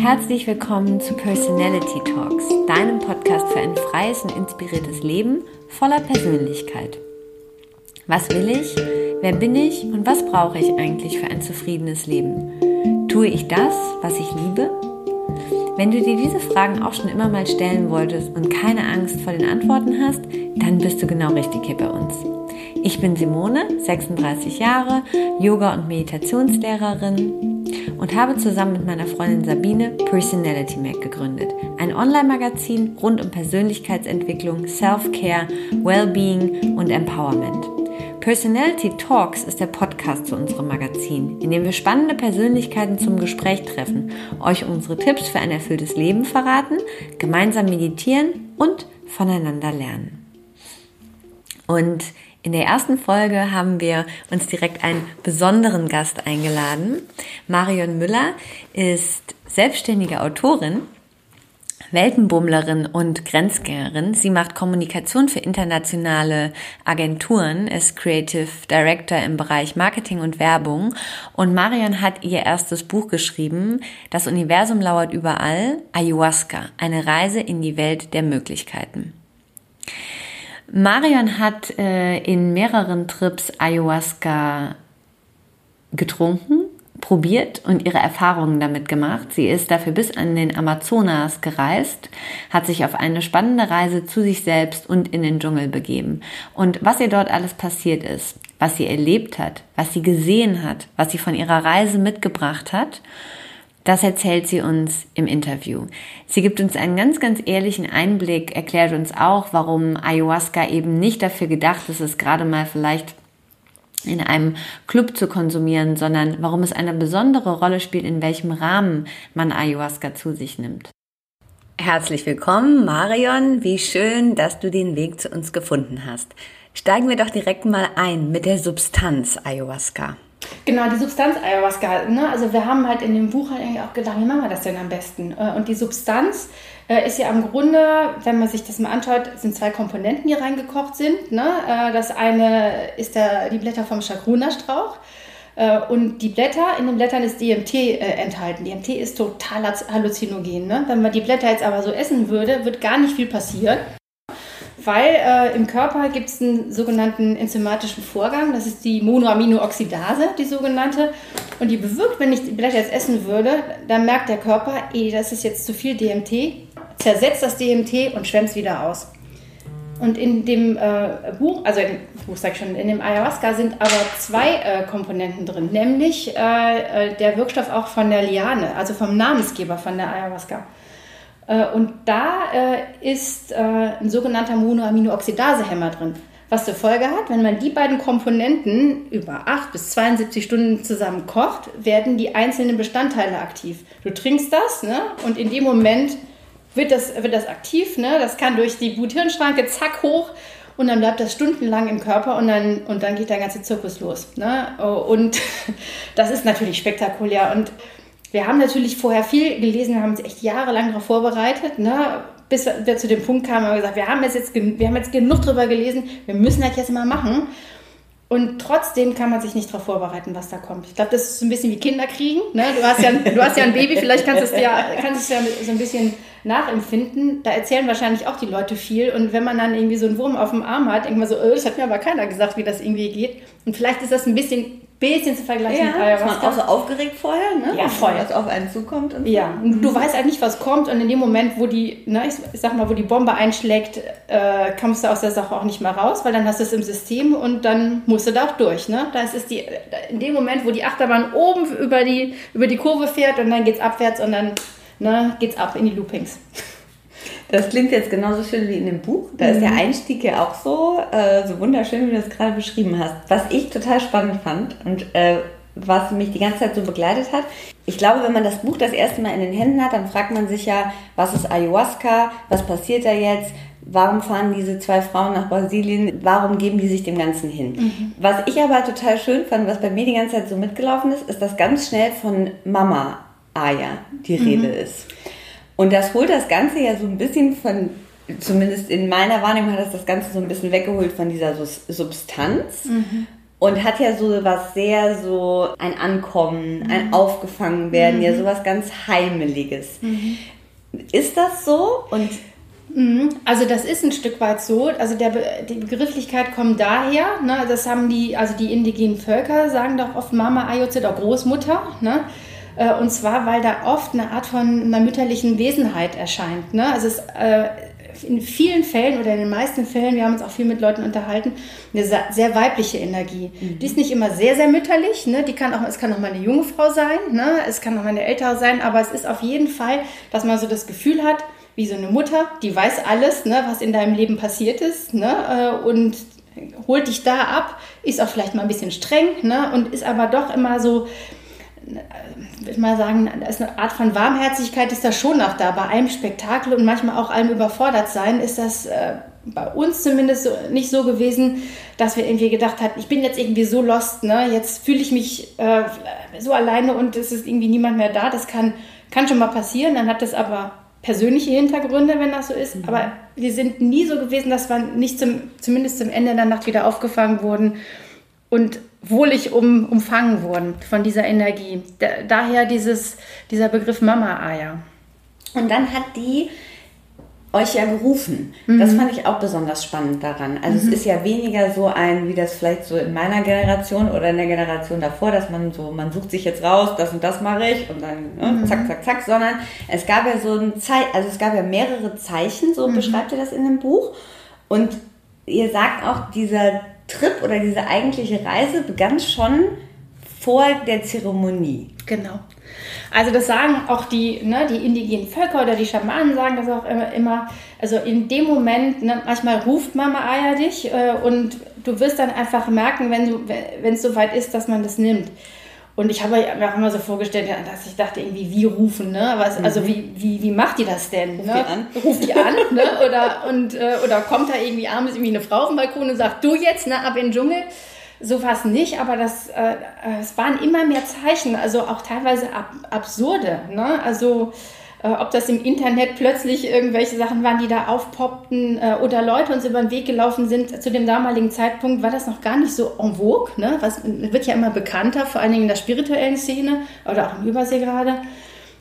herzlich willkommen zu Personality Talks, deinem Podcast für ein freies und inspiriertes Leben voller Persönlichkeit. Was will ich? Wer bin ich? Und was brauche ich eigentlich für ein zufriedenes Leben? Tue ich das, was ich liebe? Wenn du dir diese Fragen auch schon immer mal stellen wolltest und keine Angst vor den Antworten hast, dann bist du genau richtig hier bei uns. Ich bin Simone, 36 Jahre, Yoga- und Meditationslehrerin und habe zusammen mit meiner Freundin Sabine Personality Mac gegründet. Ein Online-Magazin rund um Persönlichkeitsentwicklung, Self-Care, Wellbeing und Empowerment. Personality Talks ist der Podcast zu unserem Magazin, in dem wir spannende Persönlichkeiten zum Gespräch treffen, euch unsere Tipps für ein erfülltes Leben verraten, gemeinsam meditieren und voneinander lernen. Und in der ersten Folge haben wir uns direkt einen besonderen Gast eingeladen. Marion Müller ist selbstständige Autorin Weltenbummlerin und Grenzgängerin. Sie macht Kommunikation für internationale Agenturen, ist Creative Director im Bereich Marketing und Werbung. Und Marion hat ihr erstes Buch geschrieben, Das Universum lauert überall, Ayahuasca, eine Reise in die Welt der Möglichkeiten. Marion hat äh, in mehreren Trips Ayahuasca getrunken probiert und ihre Erfahrungen damit gemacht. Sie ist dafür bis an den Amazonas gereist, hat sich auf eine spannende Reise zu sich selbst und in den Dschungel begeben. Und was ihr dort alles passiert ist, was sie erlebt hat, was sie gesehen hat, was sie von ihrer Reise mitgebracht hat, das erzählt sie uns im Interview. Sie gibt uns einen ganz, ganz ehrlichen Einblick, erklärt uns auch, warum Ayahuasca eben nicht dafür gedacht ist, es gerade mal vielleicht in einem Club zu konsumieren, sondern warum es eine besondere Rolle spielt, in welchem Rahmen man Ayahuasca zu sich nimmt. Herzlich willkommen, Marion. Wie schön, dass du den Weg zu uns gefunden hast. Steigen wir doch direkt mal ein mit der Substanz Ayahuasca. Genau, die Substanz Ayahuasca. Ne? Also wir haben halt in dem Buch halt eigentlich auch gedacht, wie machen wir das denn am besten? Äh, und die Substanz äh, ist ja im Grunde, wenn man sich das mal anschaut, sind zwei Komponenten, die reingekocht sind. Ne? Äh, das eine ist der, die Blätter vom Chacruna-Strauch. Und die Blätter, in den Blättern ist DMT enthalten. DMT ist total halluzinogen. Ne? Wenn man die Blätter jetzt aber so essen würde, wird gar nicht viel passieren weil äh, im Körper gibt es einen sogenannten enzymatischen Vorgang, das ist die Monoaminooxidase, die sogenannte. Und die bewirkt, wenn ich die Blätter jetzt essen würde, dann merkt der Körper, ey, das ist jetzt zu viel DMT, zersetzt das DMT und schwemmt es wieder aus. Und in dem äh, Buch, also in, Buch sag ich schon, in dem Ayahuasca sind aber zwei äh, Komponenten drin, nämlich äh, äh, der Wirkstoff auch von der Liane, also vom Namensgeber von der Ayahuasca. Äh, und da äh, ist äh, ein sogenannter Monoaminooxidasehemmer drin. Was zur Folge hat, wenn man die beiden Komponenten über 8 bis 72 Stunden zusammen kocht, werden die einzelnen Bestandteile aktiv. Du trinkst das ne? und in dem Moment wird das, wird das aktiv. Ne? Das kann durch die Blut-Hirn-Schranke zack hoch und dann bleibt das stundenlang im Körper und dann, und dann geht der ganze Zirkus los. Ne? Und das ist natürlich spektakulär. Und wir haben natürlich vorher viel gelesen, haben uns echt jahrelang darauf vorbereitet, ne? bis wir zu dem Punkt kamen, haben wir gesagt, wir haben, jetzt, wir haben jetzt genug darüber gelesen, wir müssen das jetzt mal machen. Und trotzdem kann man sich nicht darauf vorbereiten, was da kommt. Ich glaube, das ist so ein bisschen wie Kinder kriegen. Ne? Du, hast ja, du hast ja ein Baby, vielleicht kannst du es ja, kannst es ja so ein bisschen nachempfinden. Da erzählen wahrscheinlich auch die Leute viel. Und wenn man dann irgendwie so einen Wurm auf dem Arm hat, man so, oh, das hat mir aber keiner gesagt, wie das irgendwie geht. Und vielleicht ist das ein bisschen bisschen zu vergleichen ja, mit Ayahuasca. Ist man auch so aufgeregt vorher, ne? Ja, vorher. Was auf einen zukommt. Und ja, und du weißt halt nicht, was kommt und in dem Moment, wo die, ne, ich sag mal, wo die Bombe einschlägt, äh, kommst du aus der Sache auch nicht mehr raus, weil dann hast du es im System und dann musst du da auch durch, ne? Das ist die, in dem Moment, wo die Achterbahn oben über die, über die Kurve fährt und dann geht's abwärts und dann, ne, geht's ab in die Loopings. Das klingt jetzt genauso schön wie in dem Buch. Da mhm. ist der mhm. Einstieg ja auch so, äh, so wunderschön, wie du das gerade beschrieben hast. Was ich total spannend fand und äh, was mich die ganze Zeit so begleitet hat. Ich glaube, wenn man das Buch das erste Mal in den Händen hat, dann fragt man sich ja, was ist Ayahuasca? Was passiert da jetzt? Warum fahren diese zwei Frauen nach Brasilien? Warum geben die sich dem Ganzen hin? Mhm. Was ich aber total schön fand, was bei mir die ganze Zeit so mitgelaufen ist, ist, dass ganz schnell von Mama Aya die Rede mhm. ist. Und das holt das Ganze ja so ein bisschen von, zumindest in meiner Wahrnehmung hat das das Ganze so ein bisschen weggeholt von dieser Substanz. Mhm. und hat ja so was sehr so ein Ankommen, ein mhm. Aufgefangen mhm. ja sowas ganz Heimeliges. Mhm. Ist das so? Und mhm. also das ist ein Stück weit so. Also der, die Begrifflichkeit kommt daher. Ne, das haben die, also die indigenen Völker sagen doch oft Mama Ayotze oder Großmutter. Ne? Äh, und zwar, weil da oft eine Art von einer mütterlichen Wesenheit erscheint. Ne? Also es, äh, in vielen Fällen oder in den meisten Fällen, wir haben uns auch viel mit Leuten unterhalten, eine sehr weibliche Energie. Mhm. Die ist nicht immer sehr, sehr mütterlich. Ne? Die kann auch, es kann auch mal eine junge Frau sein, ne? es kann auch mal eine ältere sein, aber es ist auf jeden Fall, dass man so das Gefühl hat, wie so eine Mutter, die weiß alles, ne, was in deinem Leben passiert ist ne, äh, und holt dich da ab, ist auch vielleicht mal ein bisschen streng ne, und ist aber doch immer so, äh, würde mal sagen, da ist eine Art von Warmherzigkeit ist da schon noch da. Bei einem Spektakel und manchmal auch allem überfordert sein, ist das äh, bei uns zumindest so, nicht so gewesen, dass wir irgendwie gedacht hatten, ich bin jetzt irgendwie so lost, ne? jetzt fühle ich mich äh, so alleine und es ist irgendwie niemand mehr da. Das kann, kann schon mal passieren, dann hat das aber persönliche Hintergründe, wenn das so ist. Mhm. Aber wir sind nie so gewesen, dass wir nicht zum, zumindest zum Ende der Nacht wieder aufgefangen wurden und wohlig um, umfangen wurden von dieser Energie. Da, daher dieses, dieser Begriff Mama-Eier. Und dann hat die euch ja gerufen. Mhm. Das fand ich auch besonders spannend daran. Also mhm. es ist ja weniger so ein, wie das vielleicht so in meiner Generation oder in der Generation davor, dass man so, man sucht sich jetzt raus, das und das mache ich und dann ne, mhm. zack, zack, zack, sondern es gab ja so ein Zeichen, also es gab ja mehrere Zeichen, so mhm. beschreibt ihr das in dem Buch. Und ihr sagt auch, dieser Trip oder diese eigentliche Reise begann schon vor der Zeremonie. Genau. Also das sagen auch die, ne, die indigenen Völker oder die Schamanen sagen das auch immer. immer also in dem Moment, ne, manchmal ruft Mama Aya dich äh, und du wirst dann einfach merken, wenn es soweit ist, dass man das nimmt. Und ich habe mir auch immer so vorgestellt, dass ich dachte, irgendwie, wie rufen, ne? Was, mhm. Also wie, wie, wie macht die das denn? Ruft ne? die an. Ruft die an, ne? Oder, und, äh, oder kommt da irgendwie abends irgendwie eine Frau auf dem Balkon und sagt, du jetzt, ne, ab in den Dschungel. So war es nicht, aber das, äh, es waren immer mehr Zeichen, also auch teilweise ab, absurde. Ne? Also äh, ob das im Internet plötzlich irgendwelche Sachen waren, die da aufpoppten äh, oder Leute uns über den Weg gelaufen sind. Zu dem damaligen Zeitpunkt war das noch gar nicht so en vogue. Ne? Was wird ja immer bekannter, vor allen Dingen in der spirituellen Szene oder auch im Übersee gerade.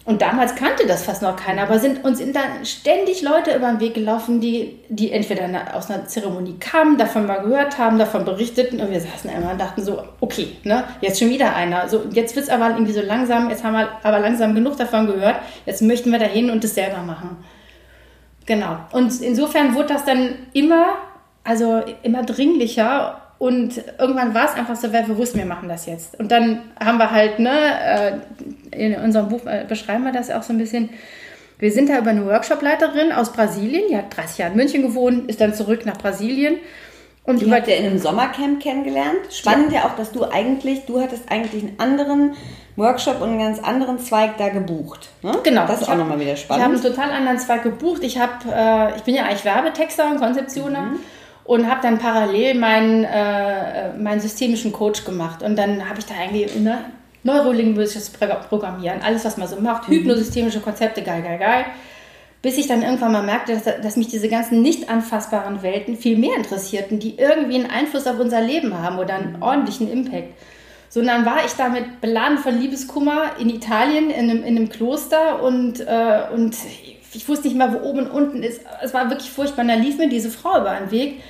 Und damals kannte das fast noch keiner, aber sind, uns sind dann ständig Leute über den Weg gelaufen, die, die entweder aus einer Zeremonie kamen, davon mal gehört haben, davon berichteten und wir saßen immer und dachten so, okay, ne, jetzt schon wieder einer. So, jetzt wird es aber irgendwie so langsam, jetzt haben wir aber langsam genug davon gehört, jetzt möchten wir dahin und es selber machen. Genau. Und insofern wurde das dann immer, also immer dringlicher und irgendwann war es einfach so, wer bewusst, wir machen das jetzt. Und dann haben wir halt, ne, äh, in unserem Buch äh, beschreiben wir das auch so ein bisschen. Wir sind da über eine Workshopleiterin aus Brasilien, die hat 30 Jahre in München gewohnt, ist dann zurück nach Brasilien. Und die habt ihr in einem Sommercamp kennengelernt. Spannend ja. ja auch, dass du eigentlich, du hattest eigentlich einen anderen Workshop und einen ganz anderen Zweig da gebucht. Ne? Genau. Das ist auch nochmal wieder spannend. Ich habe einen total anderen Zweig gebucht. Ich, hab, äh, ich bin ja eigentlich Werbetexter und Konzeptioner. Mhm und habe dann parallel meinen, äh, meinen systemischen Coach gemacht. Und dann habe ich da eigentlich ne, neurolinguistisches Programmieren, alles, was man so macht, mhm. hypnosystemische Konzepte, geil, geil, geil. Bis ich dann irgendwann mal merkte, dass, dass mich diese ganzen nicht anfassbaren Welten viel mehr interessierten, die irgendwie einen Einfluss auf unser Leben haben oder einen ordentlichen Impact. So, und dann war ich damit beladen von Liebeskummer in Italien in einem, in einem Kloster und, äh, und ich wusste nicht mal, wo oben und unten ist. Es war wirklich furchtbar. Und da lief mir diese Frau über den Weg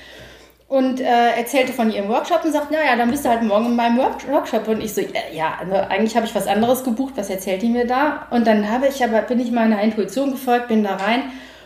und äh, erzählte von ihrem Workshop und sagt, naja, dann bist du halt morgen in meinem Workshop. Und ich so, ja, also eigentlich habe ich was anderes gebucht, was erzählt die mir da? Und dann habe ich aber, bin ich meiner Intuition gefolgt, bin da rein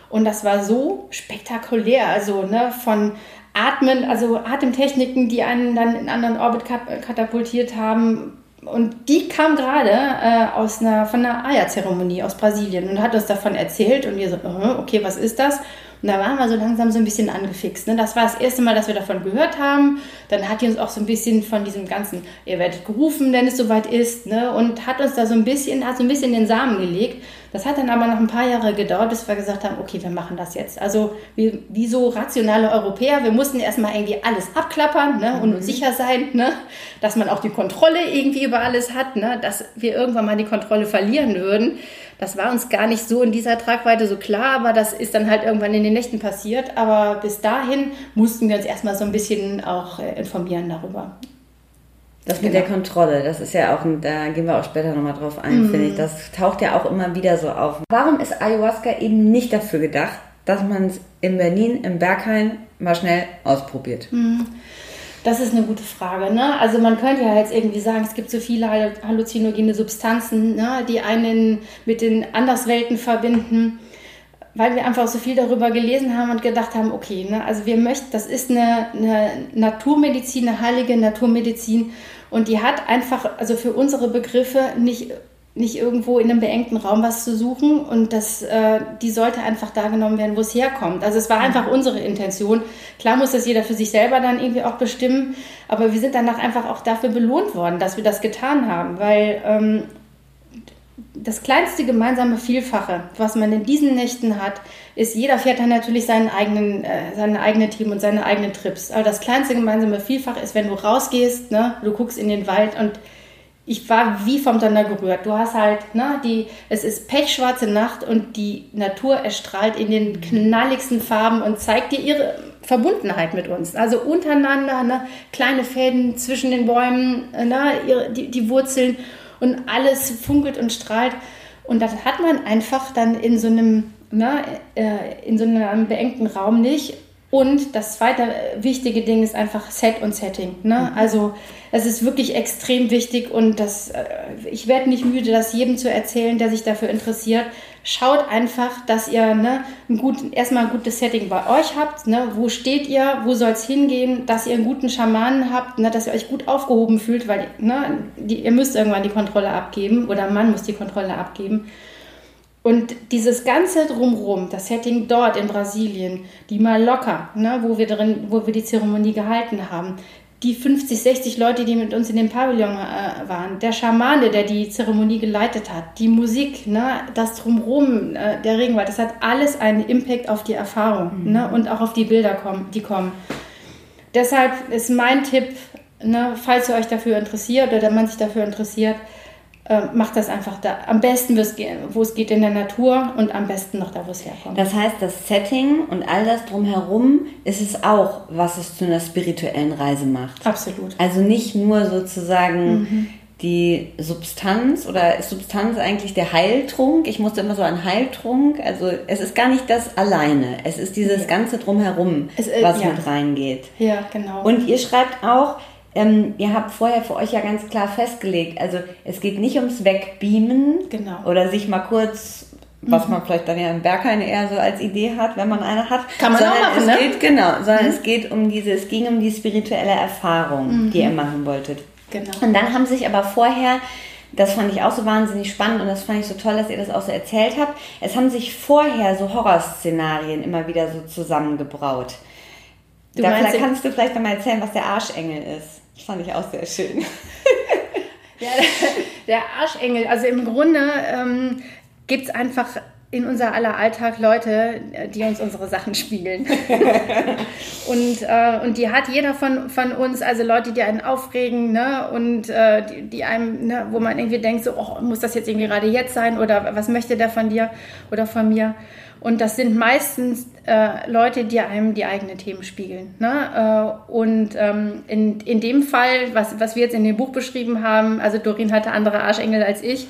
und das war so spektakulär, also ne, von Atmen, also Atemtechniken, die einen dann in anderen Orbit katapultiert haben. Und die kam gerade äh, aus einer, von einer Aya-Zeremonie aus Brasilien und hat uns davon erzählt und wir so, okay, was ist das? Und da waren wir so langsam so ein bisschen angefixt. Ne? Das war das erste Mal, dass wir davon gehört haben. Dann hat die uns auch so ein bisschen von diesem ganzen, ihr werdet gerufen, wenn es soweit ist, ne? und hat uns da so ein bisschen, hat so ein bisschen den Samen gelegt. Das hat dann aber noch ein paar Jahre gedauert, bis wir gesagt haben, okay, wir machen das jetzt. Also wie, wie so rationale Europäer, wir mussten erstmal irgendwie alles abklappern ne? und uns mhm. sicher sein, ne? dass man auch die Kontrolle irgendwie über alles hat, ne? dass wir irgendwann mal die Kontrolle verlieren würden. Das war uns gar nicht so in dieser Tragweite so klar, aber das ist dann halt irgendwann in den Nächten passiert. Aber bis dahin mussten wir uns erstmal so ein bisschen auch äh, informieren darüber. Das mit genau. der Kontrolle, das ist ja auch, da gehen wir auch später nochmal drauf ein, mm. finde ich. Das taucht ja auch immer wieder so auf. Warum ist Ayahuasca eben nicht dafür gedacht, dass man es in Berlin, im Berghain mal schnell ausprobiert? Mm. Das ist eine gute Frage. Ne? Also man könnte ja jetzt irgendwie sagen, es gibt so viele halluzinogene Substanzen, ne, die einen mit den Anderswelten verbinden, weil wir einfach so viel darüber gelesen haben und gedacht haben, okay, ne, also wir möchten, das ist eine, eine Naturmedizin, eine heilige Naturmedizin und die hat einfach, also für unsere Begriffe nicht nicht irgendwo in einem beengten Raum was zu suchen und das, äh, die sollte einfach da genommen werden, wo es herkommt. Also es war einfach unsere Intention. Klar muss das jeder für sich selber dann irgendwie auch bestimmen, aber wir sind danach einfach auch dafür belohnt worden, dass wir das getan haben, weil ähm, das kleinste gemeinsame Vielfache, was man in diesen Nächten hat, ist, jeder fährt dann natürlich seinen eigenen, äh, seine eigene Team und seine eigenen Trips. Aber das kleinste gemeinsame Vielfach ist, wenn du rausgehst, ne, du guckst in den Wald und ich war wie vom Donner gerührt. Du hast halt, ne, die, es ist pechschwarze Nacht und die Natur erstrahlt in den knalligsten Farben und zeigt dir ihre Verbundenheit mit uns. Also untereinander, ne, kleine Fäden zwischen den Bäumen, ne, die, die Wurzeln und alles funkelt und strahlt. Und das hat man einfach dann in so einem, ne, äh, in so einem beengten Raum nicht. Und das zweite wichtige Ding ist einfach Set und Setting. Ne? Mhm. Also es ist wirklich extrem wichtig und das, äh, ich werde nicht müde, das jedem zu erzählen, der sich dafür interessiert. Schaut einfach, dass ihr ne, ein gut, erstmal ein gutes Setting bei euch habt. Ne? Wo steht ihr? Wo soll es hingehen? Dass ihr einen guten Schamanen habt, ne? dass ihr euch gut aufgehoben fühlt, weil ne, die, ihr müsst irgendwann die Kontrolle abgeben oder man muss die Kontrolle abgeben. Und dieses ganze Drumherum, das Setting dort in Brasilien, die mal locker, ne, wo wir drin, wo wir die Zeremonie gehalten haben, die 50, 60 Leute, die mit uns in dem Pavillon äh, waren, der Schamane, der die Zeremonie geleitet hat, die Musik, ne, das Drumherum, äh, der Regenwald, das hat alles einen Impact auf die Erfahrung mhm. ne, und auch auf die Bilder, kommen, die kommen. Deshalb ist mein Tipp, ne, falls ihr euch dafür interessiert oder man sich dafür interessiert, äh, macht das einfach da. Am besten, wo es geht in der Natur und am besten noch da, wo es herkommt. Das heißt, das Setting und all das drumherum ist es auch, was es zu einer spirituellen Reise macht. Absolut. Also nicht nur sozusagen mhm. die Substanz oder ist Substanz eigentlich der Heiltrunk? Ich musste immer so an Heiltrunk. Also es ist gar nicht das alleine. Es ist dieses ja. ganze drumherum, es, äh, was ja. mit reingeht. Ja, genau. Und ihr schreibt auch, ähm, ihr habt vorher für euch ja ganz klar festgelegt, also es geht nicht ums Wegbeamen genau. oder sich mal kurz, was mhm. man vielleicht dann ja im Berghain eher so als Idee hat, wenn man eine hat. Kann man sondern auch machen, es ne? geht, Genau, sondern mhm. es geht um diese, es ging um die spirituelle Erfahrung, mhm. die ihr machen wolltet. Genau. Und dann haben sich aber vorher das fand ich auch so wahnsinnig spannend und das fand ich so toll, dass ihr das auch so erzählt habt. Es haben sich vorher so Horrorszenarien immer wieder so zusammengebraut. Du da meinst, kannst du vielleicht nochmal erzählen, was der Arschengel ist. Das fand ich auch sehr schön. ja, der Arschengel, also im Grunde ähm, gibt es einfach in unser aller Alltag Leute, die uns unsere Sachen spiegeln. und, äh, und die hat jeder von, von uns, also Leute, die einen aufregen ne? und äh, die, die, einem, ne? wo man irgendwie denkt, so, oh, muss das jetzt irgendwie gerade jetzt sein oder was möchte der von dir oder von mir? Und das sind meistens äh, Leute, die einem die eigenen Themen spiegeln. Ne? Äh, und ähm, in, in dem Fall, was, was wir jetzt in dem Buch beschrieben haben, also Dorin hatte andere Arschengel als ich,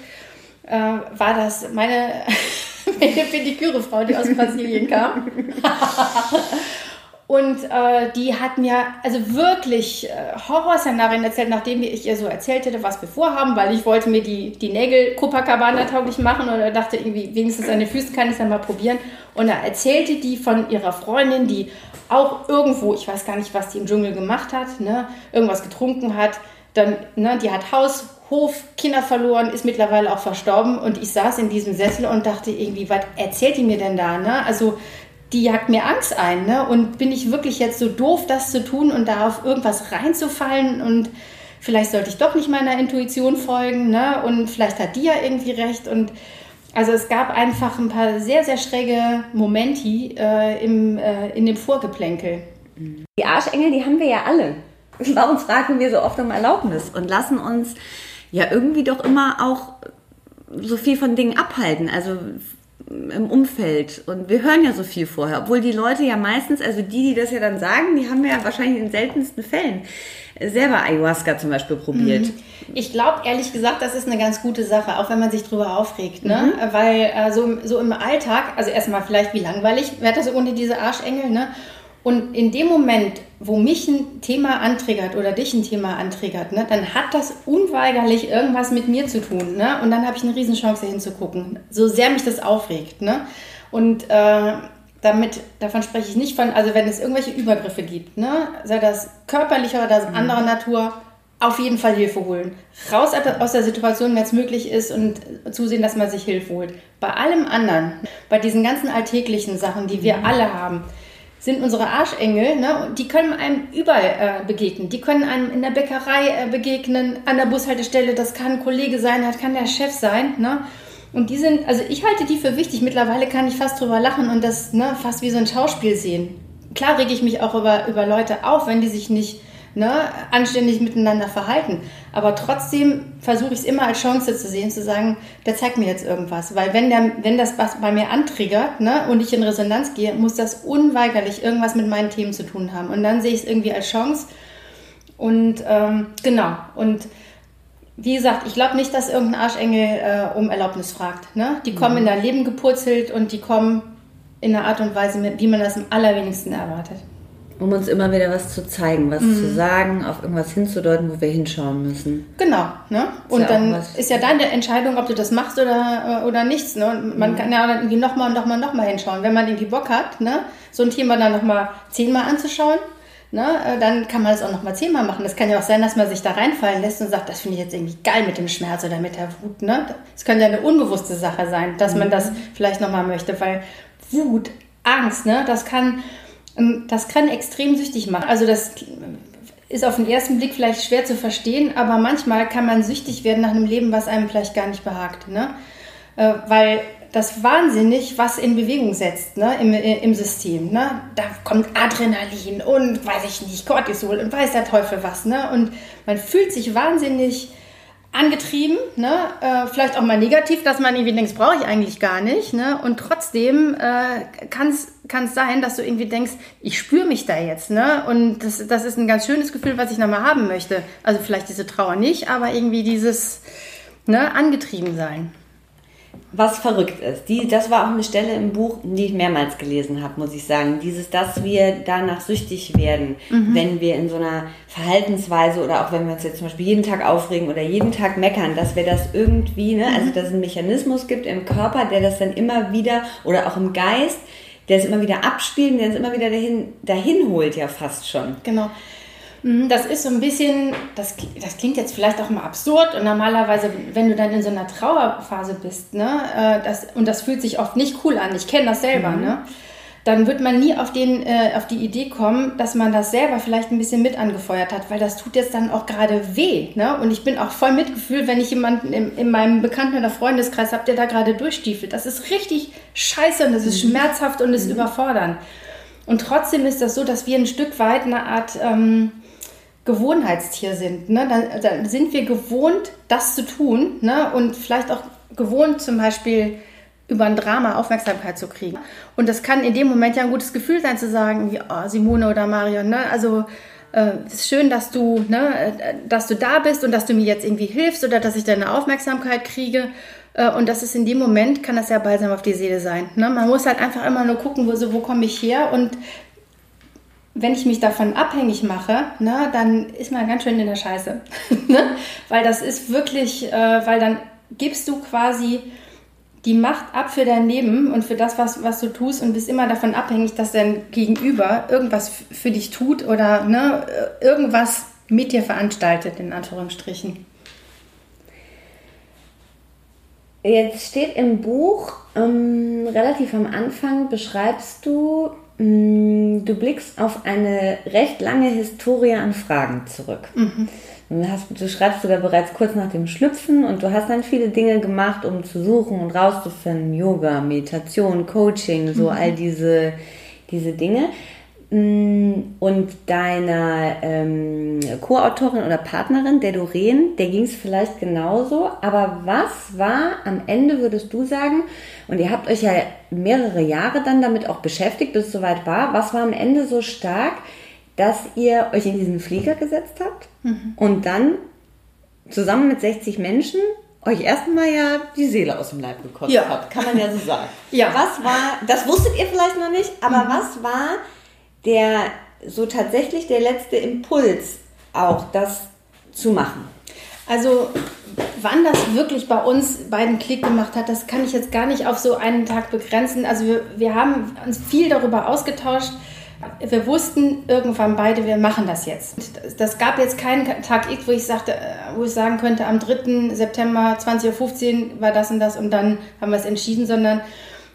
äh, war das meine, meine Pediküre-Frau, die aus Brasilien kam. Und äh, die hat mir also wirklich äh, Horrorszenarien erzählt, nachdem ich ihr so erzählt hätte, was wir vorhaben, weil ich wollte mir die, die Nägel Copacabana tauglich machen und dachte irgendwie, wenigstens an den Füßen kann ich es dann mal probieren. Und da erzählte die von ihrer Freundin, die auch irgendwo, ich weiß gar nicht, was die im Dschungel gemacht hat, ne, irgendwas getrunken hat. Dann, ne, die hat Haus, Hof, Kinder verloren, ist mittlerweile auch verstorben. Und ich saß in diesem Sessel und dachte irgendwie, was erzählt die mir denn da? Ne? Also die jagt mir Angst ein. Ne? Und bin ich wirklich jetzt so doof, das zu tun und da auf irgendwas reinzufallen und vielleicht sollte ich doch nicht meiner Intuition folgen ne? und vielleicht hat die ja irgendwie recht und also es gab einfach ein paar sehr, sehr schräge Momenti äh, im, äh, in dem Vorgeplänkel. Die Arschengel, die haben wir ja alle. Warum fragen wir so oft um Erlaubnis und lassen uns ja irgendwie doch immer auch so viel von Dingen abhalten? Also im, Umfeld. Und wir hören ja so viel vorher, obwohl die Leute ja meistens, also die, die das ja dann sagen, die haben ja wahrscheinlich in den seltensten Fällen selber Ayahuasca zum Beispiel probiert. Mhm. Ich glaube ehrlich gesagt, das ist eine ganz gute Sache, auch wenn man sich drüber aufregt, ne? Mhm. Weil äh, so, so im Alltag, also erstmal vielleicht wie langweilig wäre das ohne diese Arschengel, ne? Und in dem Moment, wo mich ein Thema antriggert oder dich ein Thema antriggert, ne, dann hat das unweigerlich irgendwas mit mir zu tun. Ne? Und dann habe ich eine Riesenchance hinzugucken, so sehr mich das aufregt. Ne? Und äh, damit, davon spreche ich nicht von, also wenn es irgendwelche Übergriffe gibt, ne, sei das körperlicher oder mhm. anderer Natur, auf jeden Fall Hilfe holen. Raus aus der Situation, wenn es möglich ist und zusehen, dass man sich Hilfe holt. Bei allem anderen, bei diesen ganzen alltäglichen Sachen, die wir mhm. alle haben, sind unsere Arschengel, ne? die können einem überall äh, begegnen. Die können einem in der Bäckerei äh, begegnen, an der Bushaltestelle, das kann ein Kollege sein, das kann der Chef sein. Ne? Und die sind, also ich halte die für wichtig. Mittlerweile kann ich fast drüber lachen und das ne, fast wie so ein Schauspiel sehen. Klar rege ich mich auch über, über Leute auf, wenn die sich nicht ne, anständig miteinander verhalten. Aber trotzdem versuche ich es immer als Chance zu sehen, zu sagen, der zeigt mir jetzt irgendwas. Weil wenn, der, wenn das was bei mir antriggert ne, und ich in Resonanz gehe, muss das unweigerlich irgendwas mit meinen Themen zu tun haben. Und dann sehe ich es irgendwie als Chance. Und ähm, genau. Und wie gesagt, ich glaube nicht, dass irgendein Arschengel äh, um Erlaubnis fragt. Ne? Die kommen mhm. in dein Leben gepurzelt und die kommen in einer Art und Weise, wie man das am allerwenigsten erwartet um uns immer wieder was zu zeigen, was mhm. zu sagen, auf irgendwas hinzudeuten, wo wir hinschauen müssen. Genau, ne? Und ja dann ist ja deine Entscheidung, ob du das machst oder, äh, oder nichts. Ne? Und man mhm. kann ja dann irgendwie nochmal und nochmal nochmal hinschauen. Wenn man irgendwie Bock hat, ne, so ein Thema dann nochmal zehnmal anzuschauen, ne, äh, dann kann man das auch nochmal zehnmal machen. Das kann ja auch sein, dass man sich da reinfallen lässt und sagt, das finde ich jetzt irgendwie geil mit dem Schmerz oder mit der Wut. Ne? Das könnte ja eine unbewusste Sache sein, dass mhm. man das vielleicht nochmal möchte, weil Wut, Angst, ne, das kann das kann extrem süchtig machen. Also das ist auf den ersten Blick vielleicht schwer zu verstehen, aber manchmal kann man süchtig werden nach einem Leben, was einem vielleicht gar nicht behagt. Ne? Äh, weil das wahnsinnig was in Bewegung setzt ne? Im, im System. Ne? Da kommt Adrenalin und weiß ich nicht, Cortisol und weiß der Teufel was. Ne? Und man fühlt sich wahnsinnig angetrieben, ne? Äh, vielleicht auch mal negativ, dass man irgendwie denkt, brauche ich eigentlich gar nicht. Ne? Und trotzdem äh, kann es sein, dass du irgendwie denkst, ich spüre mich da jetzt. Ne? Und das, das ist ein ganz schönes Gefühl, was ich nochmal haben möchte. Also vielleicht diese Trauer nicht, aber irgendwie dieses ne, angetrieben sein was verrückt ist. Die, das war auch eine Stelle im Buch, die ich mehrmals gelesen habe, muss ich sagen. Dieses, dass wir danach süchtig werden, mhm. wenn wir in so einer Verhaltensweise oder auch wenn wir uns jetzt zum Beispiel jeden Tag aufregen oder jeden Tag meckern, dass wir das irgendwie, ne, also mhm. dass es einen Mechanismus gibt im Körper, der das dann immer wieder oder auch im Geist, der es immer wieder abspielt, der es immer wieder dahin, dahin holt, ja fast schon. Genau. Mhm, das ist so ein bisschen, das, das klingt jetzt vielleicht auch mal absurd und normalerweise, wenn du dann in so einer Trauerphase bist, ne, äh, das, und das fühlt sich oft nicht cool an, ich kenne das selber, mhm. ne, dann wird man nie auf, den, äh, auf die Idee kommen, dass man das selber vielleicht ein bisschen mit angefeuert hat, weil das tut jetzt dann auch gerade weh. Ne? Und ich bin auch voll Mitgefühl, wenn ich jemanden in, in meinem Bekannten- oder Freundeskreis habe, der da gerade durchstiefelt. Das ist richtig scheiße und das ist mhm. schmerzhaft und ist mhm. überfordernd. Und trotzdem ist das so, dass wir ein Stück weit eine Art... Ähm, Gewohnheitstier sind. Ne? Dann, dann, sind wir gewohnt, das zu tun ne? und vielleicht auch gewohnt, zum Beispiel über ein Drama Aufmerksamkeit zu kriegen. Und das kann in dem Moment ja ein gutes Gefühl sein, zu sagen, wie oh, Simone oder Marion, ne? also äh, ist schön, dass du, ne, dass du da bist und dass du mir jetzt irgendwie hilfst oder dass ich deine Aufmerksamkeit kriege. Äh, und das ist in dem Moment, kann das ja balsam auf die Seele sein. Ne? Man muss halt einfach immer nur gucken, wo, so, wo komme ich her und wenn ich mich davon abhängig mache, ne, dann ist man ganz schön in der Scheiße. ne? Weil das ist wirklich, äh, weil dann gibst du quasi die Macht ab für dein Leben und für das, was, was du tust und bist immer davon abhängig, dass dein Gegenüber irgendwas für dich tut oder ne, irgendwas mit dir veranstaltet, in Anführungsstrichen. Jetzt steht im Buch, ähm, relativ am Anfang beschreibst du du blickst auf eine recht lange Historie an Fragen zurück. Mhm. Hast, du schreibst sogar bereits kurz nach dem Schlüpfen und du hast dann viele Dinge gemacht, um zu suchen und rauszufinden. Yoga, Meditation, Coaching, so mhm. all diese, diese Dinge. Mm, und deiner ähm, Co-Autorin oder Partnerin, der Doreen, der ging es vielleicht genauso. Aber was war am Ende, würdest du sagen, und ihr habt euch ja mehrere Jahre dann damit auch beschäftigt, bis es soweit war, was war am Ende so stark, dass ihr euch in diesen Flieger gesetzt habt mhm. und dann zusammen mit 60 Menschen euch erstmal ja die Seele aus dem Leib gekostet ja. habt, kann man ja so sagen. ja. Was war, das wusstet ihr vielleicht noch nicht, aber mhm. was war der so tatsächlich der letzte Impuls auch, das zu machen? Also wann das wirklich bei uns beiden Klick gemacht hat, das kann ich jetzt gar nicht auf so einen Tag begrenzen. Also wir, wir haben uns viel darüber ausgetauscht, wir wussten irgendwann beide, wir machen das jetzt. Das gab jetzt keinen Tag X, wo ich sagte, äh, wo ich sagen könnte, am 3. September 20.15 Uhr war das und das und dann haben wir es entschieden, sondern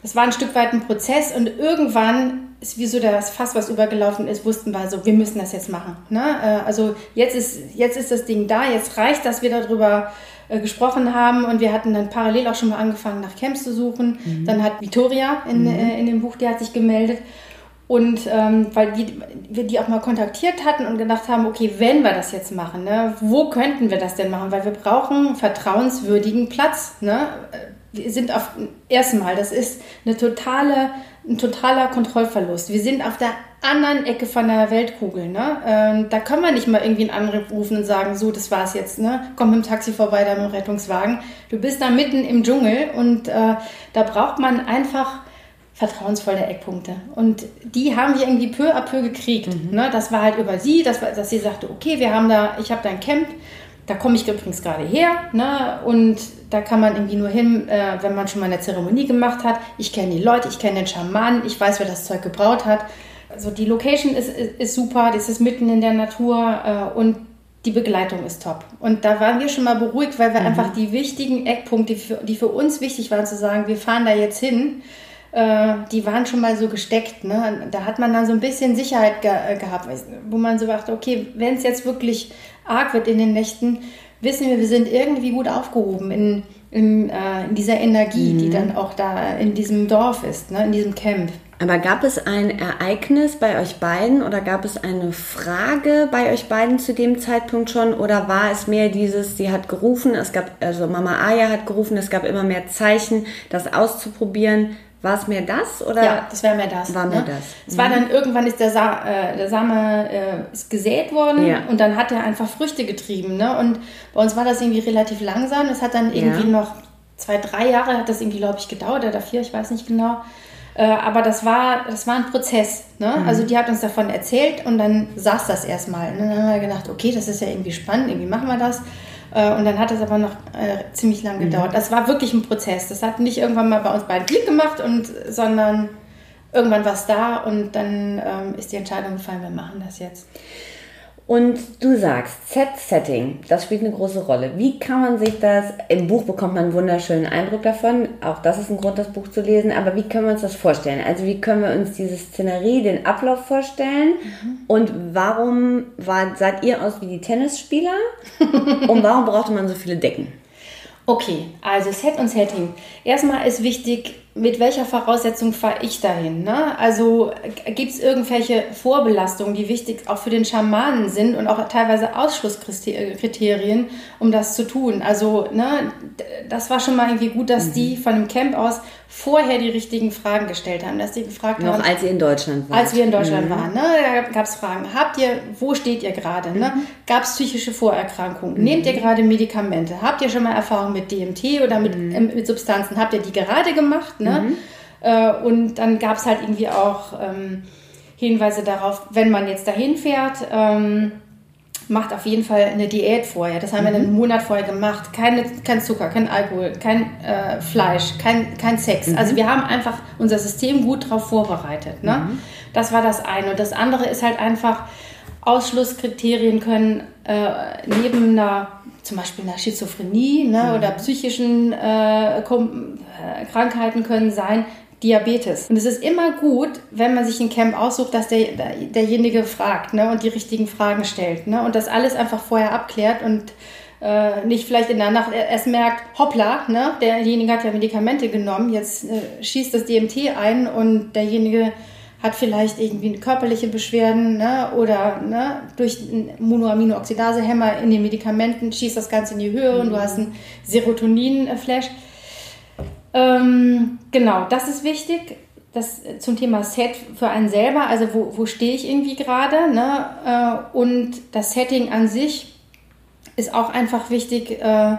es war ein Stück weit ein Prozess und irgendwann ist wie so das Fass, was übergelaufen ist, wussten wir so, wir müssen das jetzt machen. Ne? Äh, also jetzt ist, jetzt ist das Ding da, jetzt reicht, dass wir darüber äh, gesprochen haben und wir hatten dann parallel auch schon mal angefangen, nach Camps zu suchen. Mhm. Dann hat Vittoria in, mhm. in dem Buch, die hat sich gemeldet und ähm, weil die, wir die auch mal kontaktiert hatten und gedacht haben, okay, wenn wir das jetzt machen, ne, wo könnten wir das denn machen? Weil wir brauchen vertrauenswürdigen Platz. Ne? Wir sind auf erstmal, das ist eine totale, ein totaler Kontrollverlust. Wir sind auf der anderen Ecke von der Weltkugel. Ne? Ähm, da können wir nicht mal irgendwie einen Anruf rufen und sagen, so, das war's jetzt, ne? komm mit dem Taxi vorbei, da mit dem Rettungswagen. Du bist da mitten im Dschungel und äh, da braucht man einfach vertrauensvolle Eckpunkte. Und die haben wir irgendwie peu à peu gekriegt. Mhm. Ne? Das war halt über sie, dass, dass sie sagte, okay, wir haben da, ich habe da ein Camp, da komme ich übrigens gerade her. Ne? Und da kann man irgendwie nur hin, äh, wenn man schon mal eine Zeremonie gemacht hat. Ich kenne die Leute, ich kenne den Schamanen, ich weiß, wer das Zeug gebraut hat. Also die Location ist, ist, ist super, das ist mitten in der Natur äh, und die Begleitung ist top. Und da waren wir schon mal beruhigt, weil wir mhm. einfach die wichtigen Eckpunkte, die für, die für uns wichtig waren, zu sagen, wir fahren da jetzt hin äh, die waren schon mal so gesteckt. Ne? Da hat man dann so ein bisschen Sicherheit ge äh, gehabt, wo man so dachte, okay, wenn es jetzt wirklich arg wird in den Nächten, wissen wir, wir sind irgendwie gut aufgehoben in, in, äh, in dieser Energie, mhm. die dann auch da in diesem Dorf ist, ne? in diesem Camp. Aber gab es ein Ereignis bei euch beiden oder gab es eine Frage bei euch beiden zu dem Zeitpunkt schon oder war es mehr dieses, sie hat gerufen, es gab, also Mama Aya hat gerufen, es gab immer mehr Zeichen, das auszuprobieren, war es mehr das oder? Ja, das wäre mehr das. War mehr ne? das. Es mhm. war dann irgendwann ist der, Sa äh, der Same äh, ist gesät worden ja. und dann hat er einfach Früchte getrieben. Ne? Und bei uns war das irgendwie relativ langsam. Es hat dann irgendwie ja. noch zwei, drei Jahre hat das irgendwie, glaube ich, gedauert oder vier, ich weiß nicht genau. Äh, aber das war, das war ein Prozess. Ne? Mhm. Also die hat uns davon erzählt und dann saß das erstmal. Und dann haben wir gedacht, okay, das ist ja irgendwie spannend, irgendwie machen wir das. Äh, und dann hat es aber noch äh, ziemlich lang mhm. gedauert. Das war wirklich ein Prozess. Das hat nicht irgendwann mal bei uns beiden Klick gemacht, und, sondern irgendwann war es da und dann ähm, ist die Entscheidung gefallen, wir machen das jetzt. Und du sagst, Set-Setting, das spielt eine große Rolle. Wie kann man sich das, im Buch bekommt man einen wunderschönen Eindruck davon, auch das ist ein Grund, das Buch zu lesen, aber wie können wir uns das vorstellen? Also wie können wir uns diese Szenerie, den Ablauf vorstellen mhm. und warum war, seid ihr aus wie die Tennisspieler und warum brauchte man so viele Decken? Okay, also Set und Setting. Erstmal ist wichtig, mit welcher Voraussetzung fahre ich dahin? Ne? Also gibt es irgendwelche Vorbelastungen, die wichtig auch für den Schamanen sind und auch teilweise Ausschlusskriterien, um das zu tun? Also ne, das war schon mal irgendwie gut, dass mhm. die von dem Camp aus vorher die richtigen Fragen gestellt haben, dass die gefragt Noch haben. als ihr in Deutschland wart. Als wir in Deutschland mhm. waren. Ne? Da gab es Fragen. Habt ihr, wo steht ihr gerade? Ne? Mhm. Gab es psychische Vorerkrankungen? Mhm. Nehmt ihr gerade Medikamente? Habt ihr schon mal Erfahrung mit DMT oder mit, mhm. äh, mit Substanzen? Habt ihr die gerade gemacht? Ne? Mhm. Äh, und dann gab es halt irgendwie auch ähm, Hinweise darauf, wenn man jetzt dahin fährt, ähm, macht auf jeden Fall eine Diät vorher. Das haben mhm. wir einen Monat vorher gemacht. Keine, kein Zucker, kein Alkohol, kein äh, Fleisch, kein, kein Sex. Mhm. Also wir haben einfach unser System gut darauf vorbereitet. Ne? Mhm. Das war das eine. Und das andere ist halt einfach, Ausschlusskriterien können äh, neben einer, zum Beispiel einer Schizophrenie ne, mhm. oder psychischen äh, äh, Krankheiten können sein, Diabetes. Und es ist immer gut, wenn man sich ein Camp aussucht, dass der, derjenige fragt ne, und die richtigen Fragen stellt. Ne, und das alles einfach vorher abklärt und äh, nicht vielleicht in der Nacht erst merkt, hoppla, ne, derjenige hat ja Medikamente genommen, jetzt äh, schießt das DMT ein und derjenige hat vielleicht irgendwie körperliche Beschwerden ne? oder ne? durch Monoaminooxidasehemmer in den Medikamenten schießt das Ganze in die Höhe mhm. und du hast einen Serotonin-Flash. Ähm, genau, das ist wichtig. Das zum Thema Set für einen selber, also wo, wo stehe ich irgendwie gerade. Ne? Äh, und das Setting an sich ist auch einfach wichtig. Äh,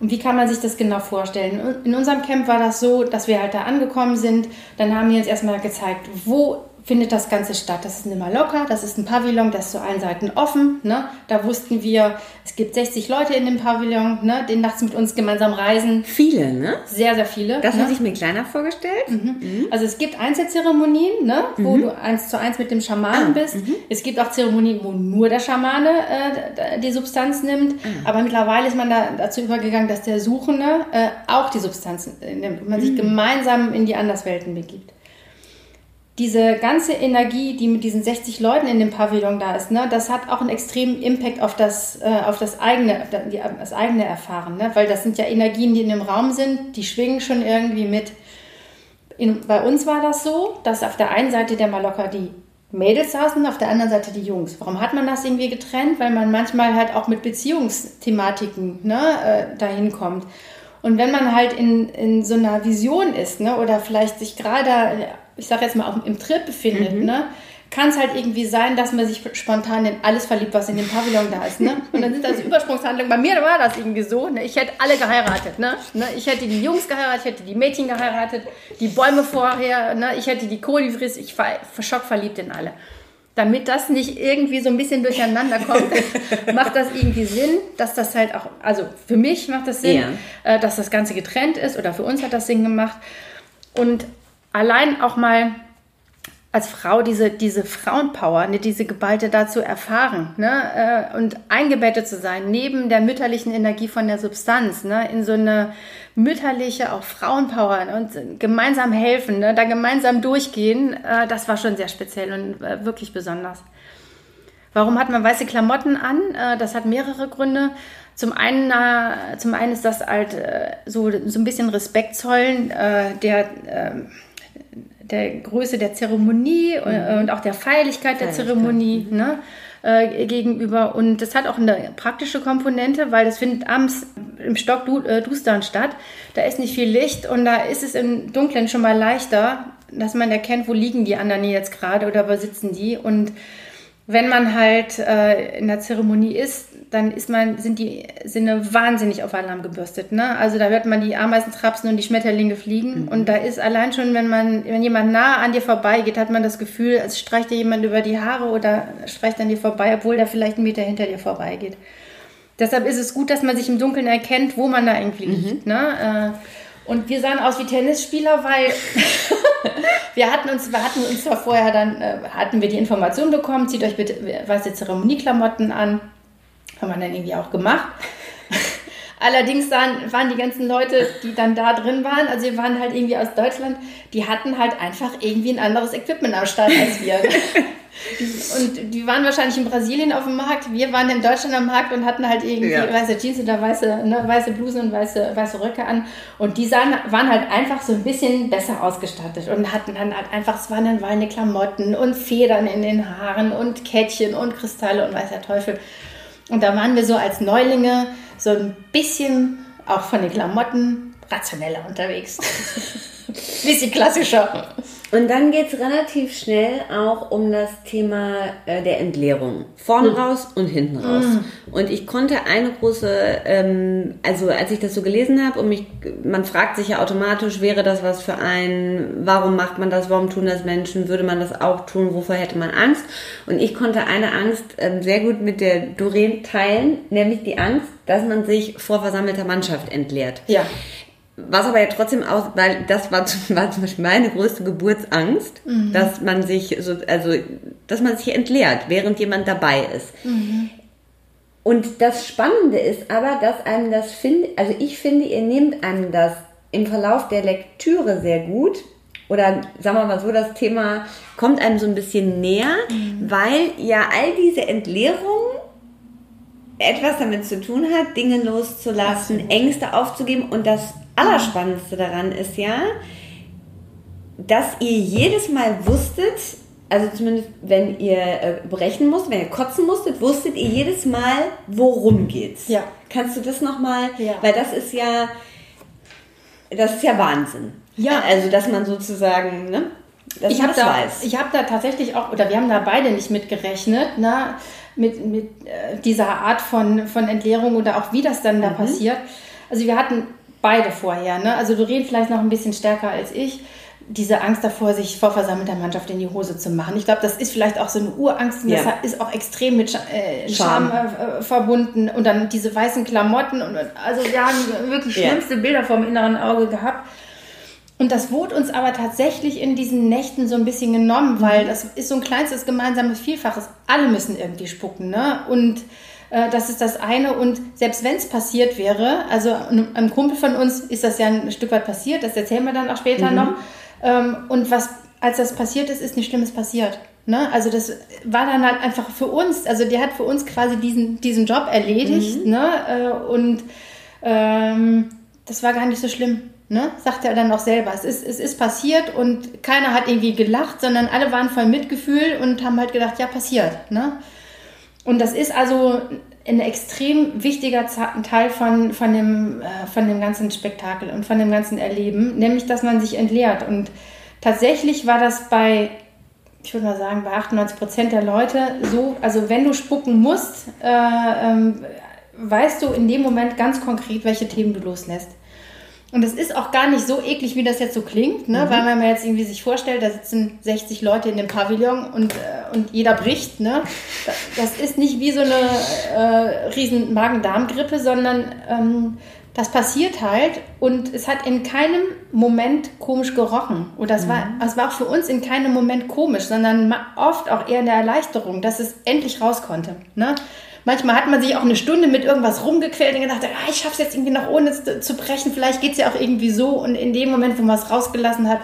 und wie kann man sich das genau vorstellen? In unserem Camp war das so, dass wir halt da angekommen sind. Dann haben die uns erstmal gezeigt, wo findet das Ganze statt. Das ist in Mallorca, das ist ein Pavillon, das ist zu allen Seiten offen. Ne? Da wussten wir, es gibt 60 Leute in dem Pavillon, ne? die nachts mit uns gemeinsam reisen. Viele, ne? Sehr, sehr viele. Das ne? hatte ich mir kleiner vorgestellt. Mhm. Mhm. Also es gibt Einzelzeremonien, ne? wo mhm. du eins zu eins mit dem Schamanen ah. bist. Mhm. Es gibt auch Zeremonien, wo nur der Schamane äh, die Substanz nimmt. Ah. Aber mittlerweile ist man da dazu übergegangen, dass der Suchende äh, auch die Substanz nimmt und man sich mhm. gemeinsam in die Anderswelten begibt diese ganze Energie, die mit diesen 60 Leuten in dem Pavillon da ist, ne, das hat auch einen extremen Impact auf das, äh, auf das eigene, das eigene Erfahren, ne? weil das sind ja Energien, die in dem Raum sind, die schwingen schon irgendwie mit. In, bei uns war das so, dass auf der einen Seite der Mallorca die Mädels saßen, auf der anderen Seite die Jungs. Warum hat man das irgendwie getrennt? Weil man manchmal halt auch mit Beziehungsthematiken ne, äh, dahin kommt. Und wenn man halt in, in so einer Vision ist, ne, oder vielleicht sich gerade ich sage jetzt mal, auch im Trip befindet, mhm. ne? kann es halt irgendwie sein, dass man sich spontan in alles verliebt, was in dem Pavillon da ist. Ne? Und dann sind das Übersprungshandlungen. Bei mir war das irgendwie so. Ne? Ich hätte alle geheiratet. Ne? ne? Ich hätte die Jungs geheiratet, ich hätte die Mädchen geheiratet, die Bäume vorher, ne? ich hätte die Kolibris, ich war schockverliebt in alle. Damit das nicht irgendwie so ein bisschen durcheinander kommt, macht das irgendwie Sinn, dass das halt auch, also für mich macht das Sinn, ja. Äh, dass das Ganze getrennt ist oder für uns hat das Sinn gemacht. Und allein auch mal als Frau diese, diese Frauenpower, ne, diese Geballte dazu erfahren ne, äh, und eingebettet zu sein, neben der mütterlichen Energie von der Substanz, ne, in so eine mütterliche auch Frauenpower und gemeinsam helfen, ne, da gemeinsam durchgehen, äh, das war schon sehr speziell und äh, wirklich besonders. Warum hat man weiße Klamotten an? Das hat mehrere Gründe. Zum einen, zum einen ist das halt so, so ein bisschen Respekt zollen, der ähm, der Größe der Zeremonie mhm. und auch der Feierlichkeit der Zeremonie mhm. ne, äh, gegenüber. Und das hat auch eine praktische Komponente, weil das findet abends im Stock du, äh, Dustern statt. Da ist nicht viel Licht und da ist es im Dunkeln schon mal leichter, dass man erkennt, wo liegen die anderen jetzt gerade oder wo sitzen die. Und wenn man halt äh, in der Zeremonie ist, dann ist man, sind die Sinne wahnsinnig auf Alarm gebürstet. Ne? Also da hört man die Ameisen trapsen und die Schmetterlinge fliegen. Mhm. Und da ist allein schon, wenn man, wenn jemand nah an dir vorbeigeht, hat man das Gefühl, als streicht dir jemand über die Haare oder streicht an dir vorbei, obwohl der vielleicht einen Meter hinter dir vorbeigeht. Deshalb ist es gut, dass man sich im Dunkeln erkennt, wo man da liegt. Mhm. Ne? Äh, und wir sahen aus wie Tennisspieler, weil wir hatten uns, wir hatten uns zwar vorher dann, äh, hatten wir die Information bekommen, zieht euch bitte weiße Zeremonieklamotten an haben wir dann irgendwie auch gemacht. Allerdings waren, waren die ganzen Leute, die dann da drin waren, also wir waren halt irgendwie aus Deutschland, die hatten halt einfach irgendwie ein anderes Equipment am Start als wir. und die waren wahrscheinlich in Brasilien auf dem Markt, wir waren in Deutschland am Markt und hatten halt irgendwie ja. weiße Jeans oder weiße, ne, weiße Blusen und weiße, weiße Röcke an. Und die sahen, waren halt einfach so ein bisschen besser ausgestattet und hatten dann halt einfach, es waren dann Weine Klamotten und Federn in den Haaren und Kettchen und Kristalle und weiß der Teufel. Und da waren wir so als Neulinge so ein bisschen auch von den Klamotten rationeller unterwegs. bisschen klassischer. Und dann geht es relativ schnell auch um das Thema äh, der Entleerung. Vorne mhm. raus und hinten raus. Mhm. Und ich konnte eine große, ähm, also als ich das so gelesen habe, und mich, man fragt sich ja automatisch, wäre das was für einen, warum macht man das, warum tun das Menschen, würde man das auch tun, wovor hätte man Angst? Und ich konnte eine Angst ähm, sehr gut mit der Doreen teilen, nämlich die Angst, dass man sich vor versammelter Mannschaft entleert. Ja. Was aber ja trotzdem auch, weil das war zum, war zum Beispiel meine größte Geburtsangst, mhm. dass man sich so, also, dass man sich entleert, während jemand dabei ist. Mhm. Und das Spannende ist aber, dass einem das finde, also ich finde, ihr nehmt einem das im Verlauf der Lektüre sehr gut. Oder sagen wir mal so, das Thema kommt einem so ein bisschen näher, mhm. weil ja all diese Entleerung etwas damit zu tun hat, Dinge loszulassen, Ängste aufzugeben und das Allerspannendste daran ist ja, dass ihr jedes Mal wusstet, also zumindest wenn ihr äh, brechen musstet, wenn ihr kotzen musstet, wusstet ihr jedes Mal, worum geht's. Ja. Kannst du das nochmal? Ja. Weil das ist ja, das ist ja Wahnsinn. Ja. Also, dass man sozusagen, ne? Dass ich habe das da, weiß. ich da tatsächlich auch, oder wir haben da beide nicht mitgerechnet, ne, mit, mit äh, dieser Art von, von Entleerung oder auch wie das dann da passiert. Also wir hatten beide vorher, ne? also du redest vielleicht noch ein bisschen stärker als ich, diese Angst davor, sich vor versammelter Mannschaft in die Hose zu machen. Ich glaube, das ist vielleicht auch so eine Urangst und Ja. das ist auch extrem mit äh, Scham. Scham äh, verbunden und dann diese weißen Klamotten und also wir haben wirklich Ja. schlimmste Bilder vor dem inneren Auge gehabt. Und das wurde uns aber tatsächlich in diesen Nächten so ein bisschen genommen, weil das ist so ein kleinstes gemeinsames Vielfaches. Alle müssen irgendwie spucken, ne? Und äh, das ist das eine. Und selbst wenn es passiert wäre, also einem Kumpel von uns ist das ja ein Stück weit passiert, das erzählen wir dann auch später noch. Ähm, und was, als das passiert ist, ist nichts Schlimmes passiert. Ne? Also das war dann halt einfach für uns, also der hat für uns quasi diesen, diesen Job erledigt. Ne? Äh, und ähm, das war gar nicht so schlimm. Ne? Sagt er dann auch selber. Es ist, es ist passiert und keiner hat irgendwie gelacht, sondern alle waren voll Mitgefühl und haben halt gedacht, ja, passiert. Ne? Und das ist also ein extrem wichtiger Teil von, von, dem, äh, von dem ganzen Spektakel und von dem ganzen Erleben, nämlich dass man sich entleert. Und tatsächlich war das bei, ich würde mal sagen, bei 98 Prozent der Leute so, also wenn du spucken musst, äh, ähm, weißt du in dem Moment ganz konkret, welche Themen du loslässt. Und es ist auch gar nicht so eklig, wie das jetzt so klingt, ne? weil man mir jetzt irgendwie sich vorstellt, da sitzen 60 Leute in dem Pavillon und, äh, und jeder bricht. Ne? Da- Das ist nicht wie so eine äh, riesen Magen-Darm-Grippe, sondern ähm, das passiert halt und es hat in keinem Moment komisch gerochen. Oder es war, es war auch für uns in keinem Moment komisch, sondern oft auch eher eine Erleichterung, dass es endlich raus konnte. Ne? Manchmal hat man sich auch eine Stunde mit irgendwas rumgequält und gedacht, ah, ich schaff's jetzt irgendwie noch ohne es zu brechen. Vielleicht geht's ja auch irgendwie so. Und in dem Moment, wo man es rausgelassen hat,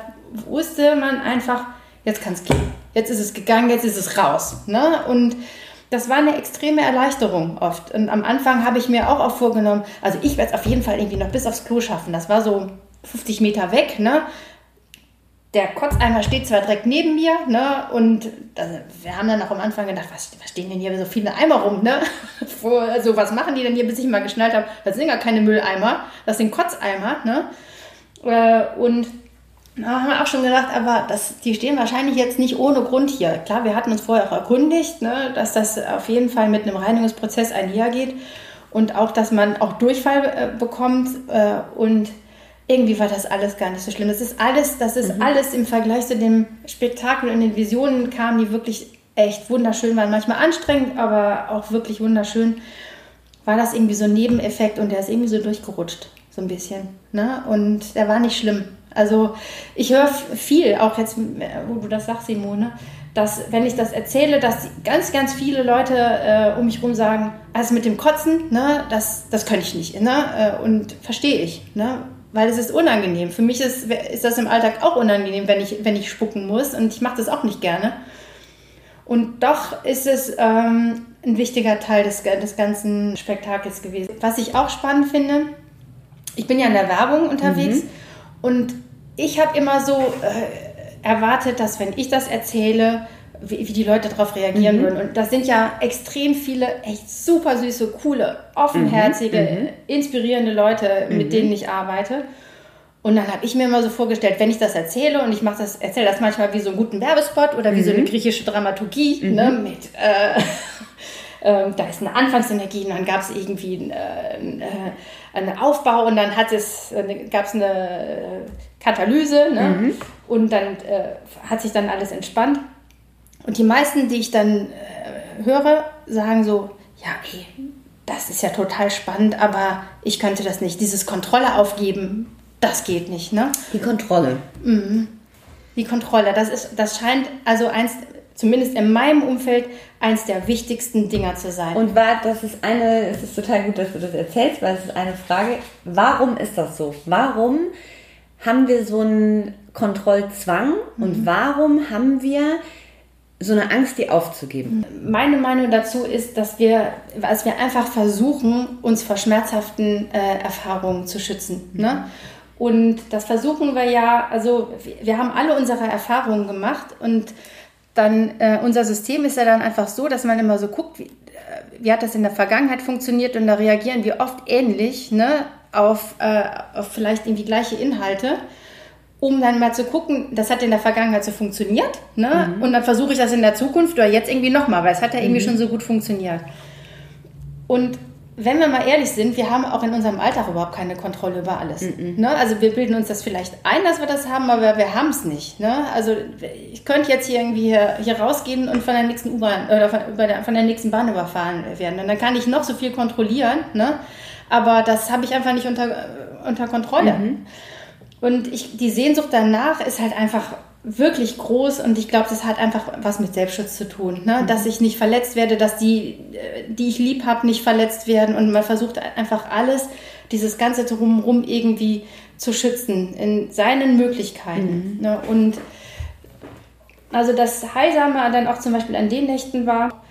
wusste man einfach, jetzt kann's gehen. Jetzt ist es gegangen, jetzt ist es raus. Ne? Und das war eine extreme Erleichterung oft. Und am Anfang habe ich mir auch, auch vorgenommen, also ich werde es auf jeden Fall irgendwie noch bis aufs Klo schaffen. Das war so 50 Meter weg. Ne? der Kotzeimer steht zwar direkt neben mir, ne, und das, wir haben dann auch am Anfang gedacht, was, was stehen denn hier so viele Eimer rum, ne? Also was machen die denn hier, bis ich mal geschnallt habe, das sind gar keine Mülleimer, das sind Kotzeimer, ne? Äh, und da haben wir auch schon gedacht, aber das, die stehen wahrscheinlich jetzt nicht ohne Grund hier. Klar, wir hatten uns vorher auch erkundigt, ne, dass das auf jeden Fall mit einem Reinigungsprozess einhergeht und auch, dass man auch Durchfall äh, bekommt äh, und irgendwie war das alles gar nicht so schlimm. Das ist alles, das ist alles im Vergleich zu dem Spektakel und den Visionen kamen, die wirklich echt wunderschön waren. Manchmal anstrengend, aber auch wirklich wunderschön. War das irgendwie so ein Nebeneffekt und der ist irgendwie so durchgerutscht, so ein bisschen. Ne? Und der war nicht schlimm. Also ich höre viel, auch jetzt, wo du das sagst, Simone, dass wenn ich das erzähle, dass ganz, ganz viele Leute äh, um mich herum sagen, also mit dem Kotzen, ne, das, das kann ich nicht. Ne? Äh, Und verstehe ich, ne? weil es ist unangenehm. Für mich ist, ist das im Alltag auch unangenehm, wenn ich, wenn ich spucken muss und ich mache das auch nicht gerne. Und doch ist es ähm, ein wichtiger Teil des, des ganzen Spektakels gewesen. Was ich auch spannend finde, ich bin ja in der Werbung unterwegs und ich habe immer so äh, erwartet, dass wenn ich das erzähle, wie, wie die Leute darauf reagieren würden. Und das sind ja extrem viele echt super süße, coole, offenherzige, inspirierende Leute, mit denen ich arbeite. Und dann habe ich mir immer so vorgestellt, wenn ich das erzähle und ich mache das, erzähle das manchmal wie so einen guten Werbespot oder wie so eine griechische Dramaturgie, ne, mit äh, ähm, da ist eine Anfangsenergie und dann gab es irgendwie äh, äh, einen Aufbau und dann hat es, äh, gab es eine äh, Katalyse ne? und dann äh, hat sich dann alles entspannt. Und die meisten, die ich dann äh, höre, sagen so, ja, ey, das ist ja total spannend, aber ich könnte das nicht. Dieses Kontrolle aufgeben, das geht nicht, ne? Die Kontrolle. Die Kontrolle, das ist, das scheint also eins, zumindest in meinem Umfeld, eins der wichtigsten Dinger zu sein. Und war, das ist eine, es ist total gut, dass du das erzählst, weil es ist eine Frage, warum ist das so? Warum haben wir so einen Kontrollzwang und warum haben wir so eine Angst, die aufzugeben? Meine Meinung dazu ist, dass wir, dass wir einfach versuchen, uns vor schmerzhaften äh, Erfahrungen zu schützen. Ne? Und das versuchen wir ja, also wir haben alle unsere Erfahrungen gemacht und dann äh, unser System ist ja dann einfach so, dass man immer so guckt, wie, äh, wie hat das in der Vergangenheit funktioniert und da reagieren wir oft ähnlich ne, auf, äh, auf vielleicht irgendwie gleiche Inhalte, um dann mal zu gucken, das hat in der Vergangenheit so funktioniert ne? Mhm. und dann versuche ich das in der Zukunft oder jetzt irgendwie nochmal, weil es hat ja irgendwie mhm. schon so gut funktioniert. Und wenn wir mal ehrlich sind, wir haben auch in unserem Alltag überhaupt keine Kontrolle über alles. -mm. Ne? Also wir bilden uns das vielleicht ein, dass wir das haben, aber wir haben es nicht. Ne? Also ich könnte jetzt hier irgendwie hier, hier rausgehen und von der nächsten U-Bahn oder von, der, von der nächsten Bahn überfahren werden. Und dann kann ich noch so viel kontrollieren, ne? Aber das habe ich einfach nicht unter, unter Kontrolle. Mm Und ich, die Sehnsucht danach ist halt einfach wirklich groß und ich glaube, das hat einfach was mit Selbstschutz zu tun, ne? Mhm. dass ich nicht verletzt werde, dass die, die ich lieb habe, nicht verletzt werden und man versucht einfach alles, dieses ganze drumherum irgendwie zu schützen in seinen Möglichkeiten. Mhm. Ne? Und also das Heilsame dann auch zum Beispiel an den Nächten war,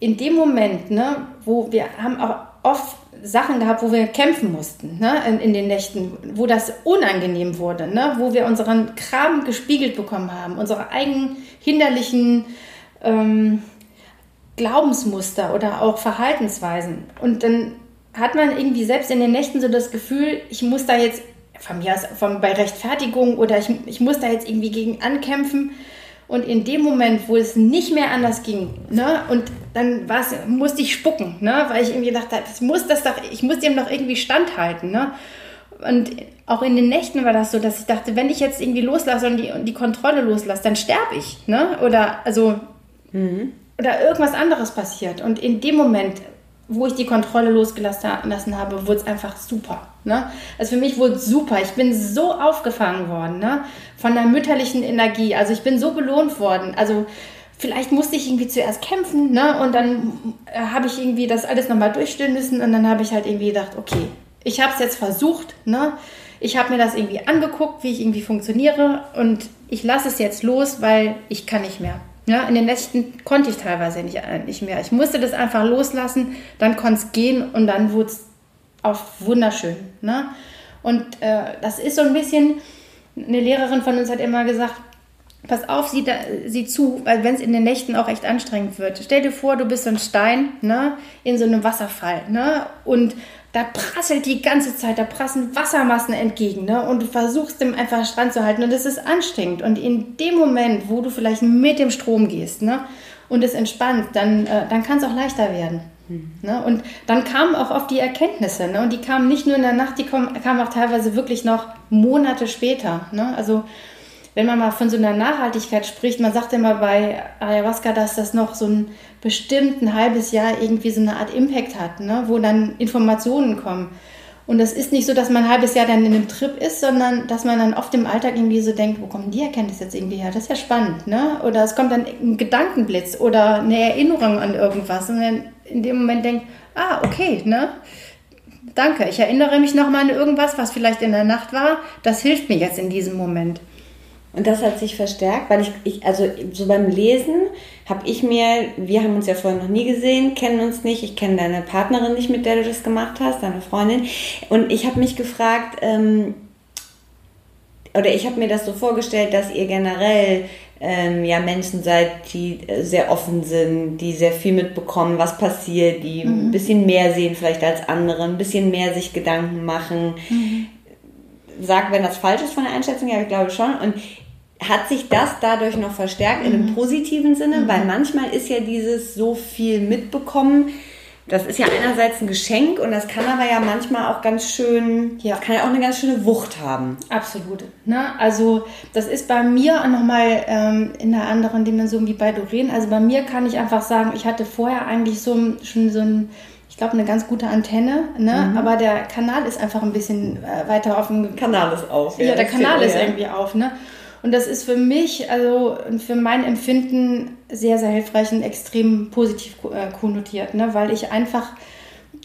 in dem Moment, ne, wo wir haben auch oft Sachen gehabt, wo wir kämpfen mussten ne, in, in, den Nächten, wo das unangenehm wurde, ne, wo wir unseren Kram gespiegelt bekommen haben, unsere eigenen hinderlichen ähm, Glaubensmuster oder auch Verhaltensweisen. Und dann hat man irgendwie selbst in den Nächten so das Gefühl, ich muss da jetzt von mir aus von, bei Rechtfertigung oder ich, ich muss da jetzt irgendwie gegen ankämpfen. Und in dem Moment, wo es nicht mehr anders ging, ne, und dann musste ich spucken, ne, weil ich irgendwie dachte, ich muss das doch, ich muss dem doch irgendwie standhalten, ne. Und auch in den Nächten war das so, dass ich dachte, wenn ich jetzt irgendwie loslasse und die, und die Kontrolle loslasse, dann sterbe ich, ne, oder also mhm. oder irgendwas anderes passiert. Und in dem Moment wo ich die Kontrolle losgelassen habe, wurde es einfach super. Ne? Also für mich wurde es super. Ich bin so aufgefangen worden ne? von der mütterlichen Energie. Also ich bin so belohnt worden. Also vielleicht musste ich irgendwie zuerst kämpfen ne? und dann äh, habe ich irgendwie das alles nochmal durchstehen müssen und dann habe ich halt irgendwie gedacht, okay, ich habe es jetzt versucht. Ne? Ich habe mir das irgendwie angeguckt, wie ich irgendwie funktioniere und ich lasse es jetzt los, weil ich kann nicht mehr. Ja, in den Nächten konnte ich teilweise nicht, äh, nicht mehr. Ich musste das einfach loslassen, dann konnte es gehen und dann wurde es auch wunderschön. Ne? Und äh, das ist so ein bisschen, eine Lehrerin von uns hat immer gesagt, pass auf, sieh, da, sieh zu, weil wenn es in den Nächten auch echt anstrengend wird. Stell dir vor, du bist so ein Stein ne, in so einem Wasserfall ne, und da prasselt die ganze Zeit, da prassen Wassermassen entgegen, ne? Und du versuchst dem einfach Strand zu halten und das ist anstrengend. Und in dem Moment, wo du vielleicht mit dem Strom gehst, ne? Und es entspannt, dann, äh, dann kann es auch leichter werden. Mhm. Ne? Und dann kamen auch oft die Erkenntnisse, ne? Und die kamen nicht nur in der Nacht, die kamen auch teilweise wirklich noch Monate später, ne? Also wenn man mal von so einer Nachhaltigkeit spricht, man sagt immer bei Ayahuasca, dass das noch so ein bestimmt halbes Jahr irgendwie so eine Art Impact hat, ne? wo dann Informationen kommen. Und das ist nicht so, dass man ein halbes Jahr dann in einem Trip ist, sondern dass man dann oft im Alltag irgendwie so denkt, wo kommen die Erkenntnisse jetzt irgendwie her? Das ist ja spannend, ne? Oder es kommt dann ein Gedankenblitz oder eine Erinnerung an irgendwas und dann in dem Moment denkt, ah, okay, ne? Danke, ich erinnere mich nochmal an irgendwas, was vielleicht in der Nacht war. Das hilft mir jetzt in diesem Moment. Und das hat sich verstärkt, weil ich, ich also so beim Lesen habe ich mir, wir haben uns ja vorher noch nie gesehen, kennen uns nicht, ich kenne deine Partnerin nicht, mit der du das gemacht hast, deine Freundin. Und ich habe mich gefragt, ähm, oder ich habe mir das so vorgestellt, dass ihr generell ähm, ja Menschen seid, die äh, sehr offen sind, die sehr viel mitbekommen, was passiert, die mhm. ein bisschen mehr sehen vielleicht als andere, ein bisschen mehr sich Gedanken machen. Mhm. Sag, wenn das falsch ist von der Einschätzung, ja, ich glaube schon. Und hat sich das dadurch noch verstärkt in einem mhm. positiven Sinne? Mhm. Weil manchmal ist ja dieses so viel mitbekommen, das ist ja einerseits ein Geschenk und das kann aber ja manchmal auch ganz schön, ja, kann ja auch eine ganz schöne Wucht haben. Absolut. Ne? Also das ist bei mir nochmal ähm, in einer anderen Dimension wie bei Doreen. Also bei mir kann ich einfach sagen, ich hatte vorher eigentlich so schon so ein glaube, eine ganz gute Antenne, ne? Mhm. aber der Kanal ist einfach ein bisschen äh, weiter offen. Kanal ist auf. Ja, ja der Kanal ist irgendwie auf. Ne? Und das ist für mich, also für mein Empfinden, sehr, sehr hilfreich und extrem positiv äh, konnotiert, ne? weil ich einfach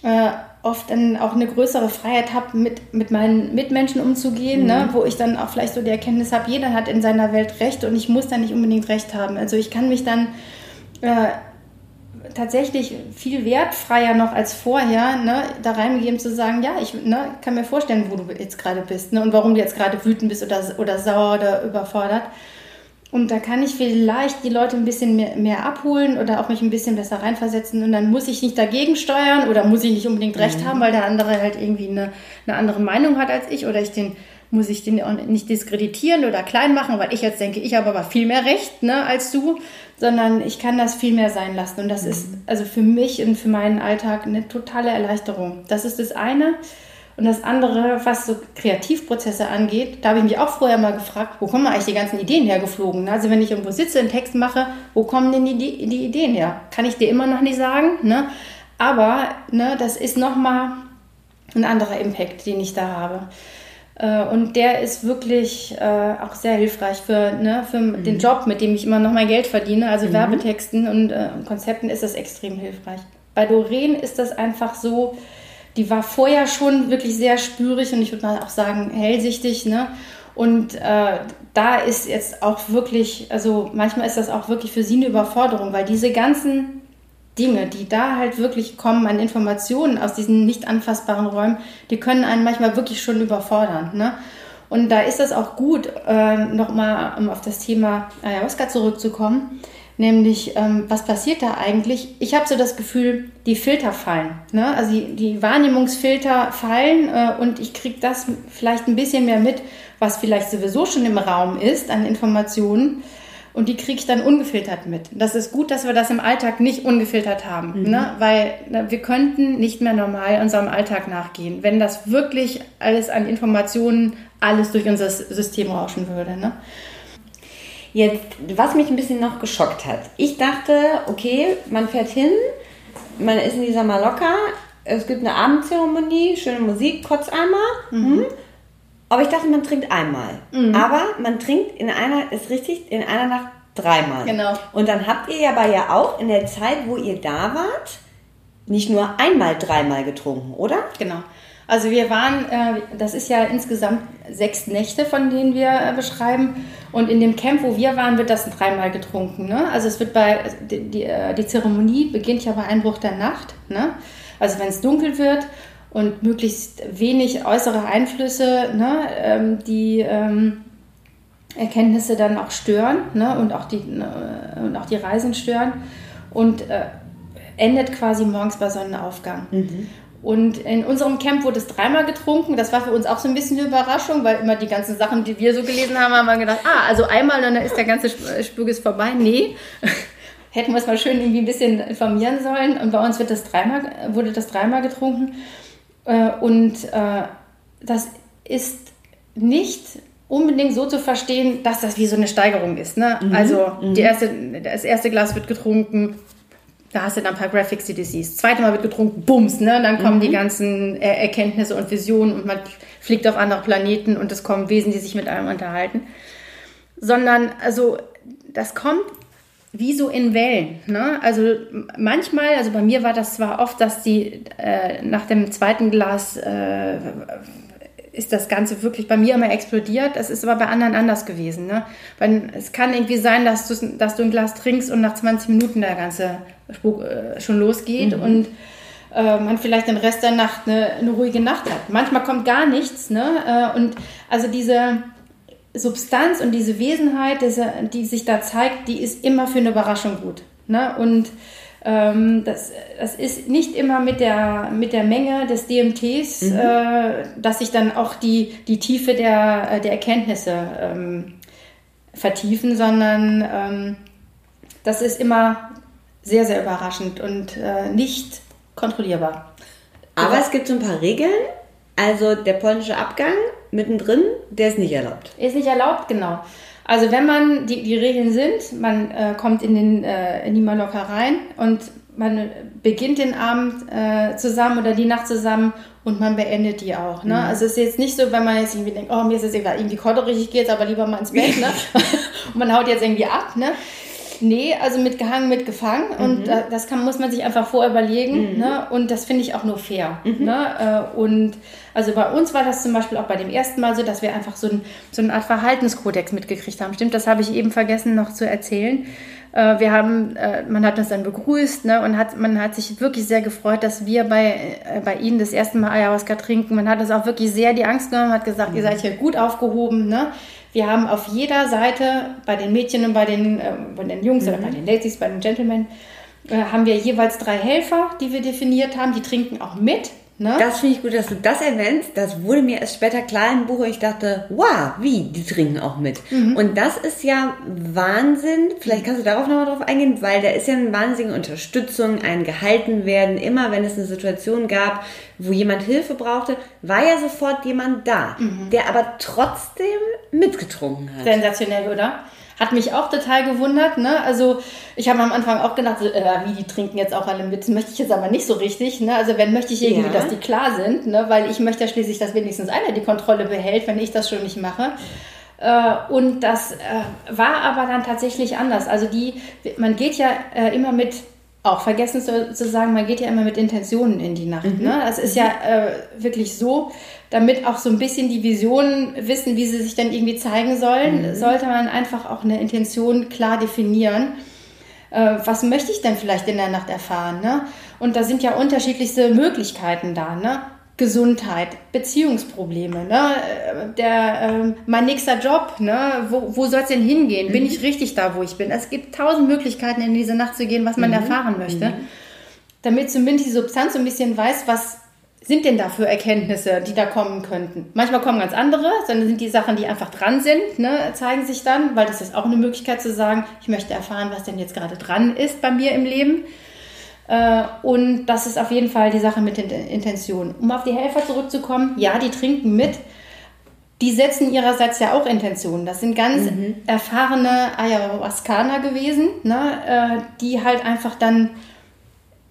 äh, oft dann auch eine größere Freiheit habe, mit, mit meinen Mitmenschen umzugehen, ne? mhm. ne? wo ich dann auch vielleicht so die Erkenntnis habe, jeder hat in seiner Welt Recht und ich muss da nicht unbedingt Recht haben. Also ich kann mich dann äh, tatsächlich viel wertfreier noch als vorher, ne, da reingegeben zu sagen, ja, ich ne, kann mir vorstellen, wo du jetzt gerade bist ne, und warum du jetzt gerade wütend bist oder, oder sauer oder überfordert. Und da kann ich vielleicht die Leute ein bisschen mehr, mehr, abholen oder auch mich ein bisschen besser reinversetzen. Und dann muss ich nicht dagegen steuern oder muss ich nicht unbedingt recht mhm. haben, weil der andere halt irgendwie eine, eine andere Meinung hat als ich oder ich den muss ich den auch nicht diskreditieren oder klein machen, weil ich jetzt denke, ich habe aber viel mehr Recht ne, als du, sondern ich kann das viel mehr sein lassen. Und das mhm. ist also für mich und für meinen Alltag eine totale Erleichterung. Das ist das eine. Und das andere, was so Kreativprozesse angeht, da habe ich mich auch vorher mal gefragt, wo kommen eigentlich die ganzen Ideen hergeflogen? Also wenn ich irgendwo sitze, einen Text mache, wo kommen denn die, die Ideen her? Kann ich dir immer noch nicht sagen. Ne? Aber ne, das ist nochmal ein anderer Impact, den ich da habe. Äh, und der ist wirklich äh, auch sehr hilfreich für, ne, für mhm. den Job, mit dem ich immer noch mein Geld verdiene. Also mhm. Werbetexten und äh, Konzepten ist das extrem hilfreich. Bei Doreen ist das einfach so, die war vorher schon wirklich sehr spürig und ich würde mal auch sagen hellsichtig. Ne? Und äh, da ist jetzt auch wirklich, also manchmal ist das auch wirklich für sie eine Überforderung, weil diese ganzen Dinge, die da halt wirklich kommen an Informationen aus diesen nicht anfassbaren Räumen, die können einen manchmal wirklich schon überfordern. Ne? Und da ist es auch gut, äh, nochmal um auf das Thema Ayahuasca zurückzukommen, nämlich ähm, was passiert da eigentlich? Ich habe so das Gefühl, die Filter fallen. Ne? Also die, die Wahrnehmungsfilter fallen äh, und ich kriege das vielleicht ein bisschen mehr mit, was vielleicht sowieso schon im Raum ist an Informationen und die kriege ich dann ungefiltert mit. Das ist gut, dass wir das im Alltag nicht ungefiltert haben, mhm. ne? weil ne, wir könnten nicht mehr normal unserem Alltag nachgehen, wenn das wirklich alles an Informationen, alles durch unser System rauschen würde. Ne? Jetzt, was mich ein bisschen noch geschockt hat. Ich dachte, okay, man fährt hin, man ist in dieser Maloka, es gibt eine Abendzeremonie, schöne Musik, Kotzeimer. Mhm. Aber ich dachte, man trinkt einmal. Mhm. Aber man trinkt in einer, ist richtig, in einer Nacht dreimal. Genau. Und dann habt ihr aber ja auch in der Zeit, wo ihr da wart, nicht nur einmal dreimal getrunken, oder? Genau. Also wir waren, äh, das ist ja insgesamt sechs Nächte, von denen wir äh, beschreiben. Und in dem Camp, wo wir waren, wird das dreimal getrunken. Ne? Also es wird bei, die, die, äh, die Zeremonie beginnt ja bei Einbruch der Nacht. Ne? Also wenn es dunkel wird und möglichst wenig äußere Einflüsse, ne, ähm, die ähm, Erkenntnisse dann auch stören ne, und, auch die, äh, und auch die Reisen stören und äh, endet quasi morgens bei Sonnenaufgang. Mhm. Und in unserem Camp wurde es dreimal getrunken. Das war für uns auch so ein bisschen eine Überraschung, weil immer die ganzen Sachen, die wir so gelesen haben, haben wir gedacht, ah, also einmal und dann ist der ganze Spürges vorbei. Nee, hätten wir es mal schön irgendwie ein bisschen informieren sollen. Und bei uns wird das dreimal, wurde das dreimal getrunken. Äh, und äh, das ist nicht unbedingt so zu verstehen, dass das wie so eine Steigerung ist. Ne? Mhm. Also mhm. Erste, das erste Glas wird getrunken, da hast du dann ein paar Graphics, die du siehst. Zweite Mal wird getrunken, bums, ne? dann kommen mhm. die ganzen Erkenntnisse und Visionen und man fliegt auf andere Planeten und es kommen Wesen, die sich mit einem unterhalten. Sondern, also, das kommt wie so in Wellen. Ne? Also manchmal, also bei mir war das zwar oft, dass die äh, nach dem zweiten Glas äh, ist das Ganze wirklich bei mir immer explodiert. Das ist aber bei anderen anders gewesen. Ne? Weil es kann irgendwie sein, dass du, dass du ein Glas trinkst und nach 20 Minuten der ganze Spuk äh, schon losgeht mhm. und äh, man vielleicht den Rest der Nacht eine, eine, ruhige Nacht hat. Manchmal kommt gar nichts. Ne? Äh, und also diese Substanz und diese Wesenheit, die sich da zeigt, die ist immer für eine Überraschung gut. Ne? Und ähm, das, das ist nicht immer mit der, mit der Menge des DMTs, mhm. äh, dass sich dann auch die, die Tiefe der, der Erkenntnisse ähm, vertiefen, sondern ähm, das ist immer sehr, sehr überraschend und äh, nicht kontrollierbar. Aber es gibt so ein paar Regeln. Also der polnische Abgang mittendrin, der ist nicht erlaubt. Ist nicht erlaubt, genau. Also wenn man, die, die Regeln sind, man äh, kommt in, den, äh, in die Mallorca rein und man beginnt den Abend äh, zusammen oder die Nacht zusammen und man beendet die auch. Ne? Mhm. Also es ist jetzt nicht so, wenn man jetzt irgendwie denkt, oh, mir ist es irgendwie kodderig, ich gehe jetzt aber lieber mal ins Bett ne? und man haut jetzt irgendwie ab. Ne? Nee, also mit gehangen, mit gefangen. Mhm. Und das kann, muss man sich einfach vorher überlegen. Mhm. Ne? Und das finde ich auch nur fair. Mhm. Ne? Äh, und also bei uns war das zum Beispiel auch bei dem ersten Mal so, dass wir einfach so, ein, so eine Art Verhaltenskodex mitgekriegt haben. Stimmt, das habe ich eben vergessen noch zu erzählen. Äh, wir haben, äh, man hat uns dann begrüßt ne, und hat, man hat sich wirklich sehr gefreut, dass wir bei, bei Ihnen das erste Mal Ayahuasca trinken. Man hat uns auch wirklich sehr die Angst genommen, hat gesagt, mhm. ihr seid hier gut aufgehoben. Ne? Wir haben auf jeder Seite bei den Mädchen und bei den, äh, bei den Jungs mhm. oder bei den Ladies, bei den Gentlemen, äh, haben wir jeweils drei Helfer, die wir definiert haben. Die trinken auch mit. Ne? Das finde ich gut, dass du das erwähnst. Das wurde mir erst später klar im Buch. Ich dachte, wow, wie? Die trinken auch mit. Mhm. Und das ist ja Wahnsinn. Vielleicht kannst du darauf nochmal drauf eingehen, weil da ist ja eine wahnsinnige Unterstützung, ein gehalten werden. Immer wenn es eine Situation gab, wo jemand Hilfe brauchte, war ja sofort jemand da, mhm. der aber trotzdem mitgetrunken hat. Sensationell, oder? Hat mich auch total gewundert. Ne? Also ich habe am Anfang auch gedacht, so, äh, wie die trinken jetzt auch alle mit. Das möchte ich jetzt aber nicht so richtig. Ne? Also wenn möchte ich irgendwie, ja. dass die klar sind, ne? weil ich möchte ja schließlich, dass wenigstens einer die Kontrolle behält, wenn ich das schon nicht mache. Äh, und das äh, war aber dann tatsächlich anders. Also die, man geht ja äh, immer mit auch vergessen zu, zu, sagen, man geht ja immer mit Intentionen in die Nacht. Mhm. Ne? Das ist ja äh, wirklich so, damit auch so ein bisschen die Visionen wissen, wie sie sich dann irgendwie zeigen sollen, mhm. sollte man einfach auch eine Intention klar definieren. Äh, was möchte ich denn vielleicht in der Nacht erfahren? Ne? Und da sind ja unterschiedlichste Möglichkeiten da. Ne? Gesundheit, Beziehungsprobleme, ne? Der, äh, mein nächster Job, ne? wo, wo soll es denn hingehen? Mhm. Bin ich richtig da, wo ich bin? Es gibt tausend Möglichkeiten, in diese Nacht zu gehen, was man mhm. erfahren möchte. Mhm. Damit zumindest die Substanz so ein bisschen weiß, was sind denn da für Erkenntnisse, die da kommen könnten. Manchmal kommen ganz andere, sondern sind die Sachen, die einfach dran sind, ne? zeigen sich dann, weil das ist auch eine Möglichkeit zu sagen, ich möchte erfahren, was denn jetzt gerade dran ist bei mir im Leben. Äh, und das ist auf jeden Fall die Sache mit den Intentionen. Um auf die Helfer zurückzukommen, ja, die trinken mit. Die setzen ihrerseits ja auch Intentionen. Das sind ganz mhm. erfahrene Ayahuascaner gewesen, ne, äh, die halt einfach dann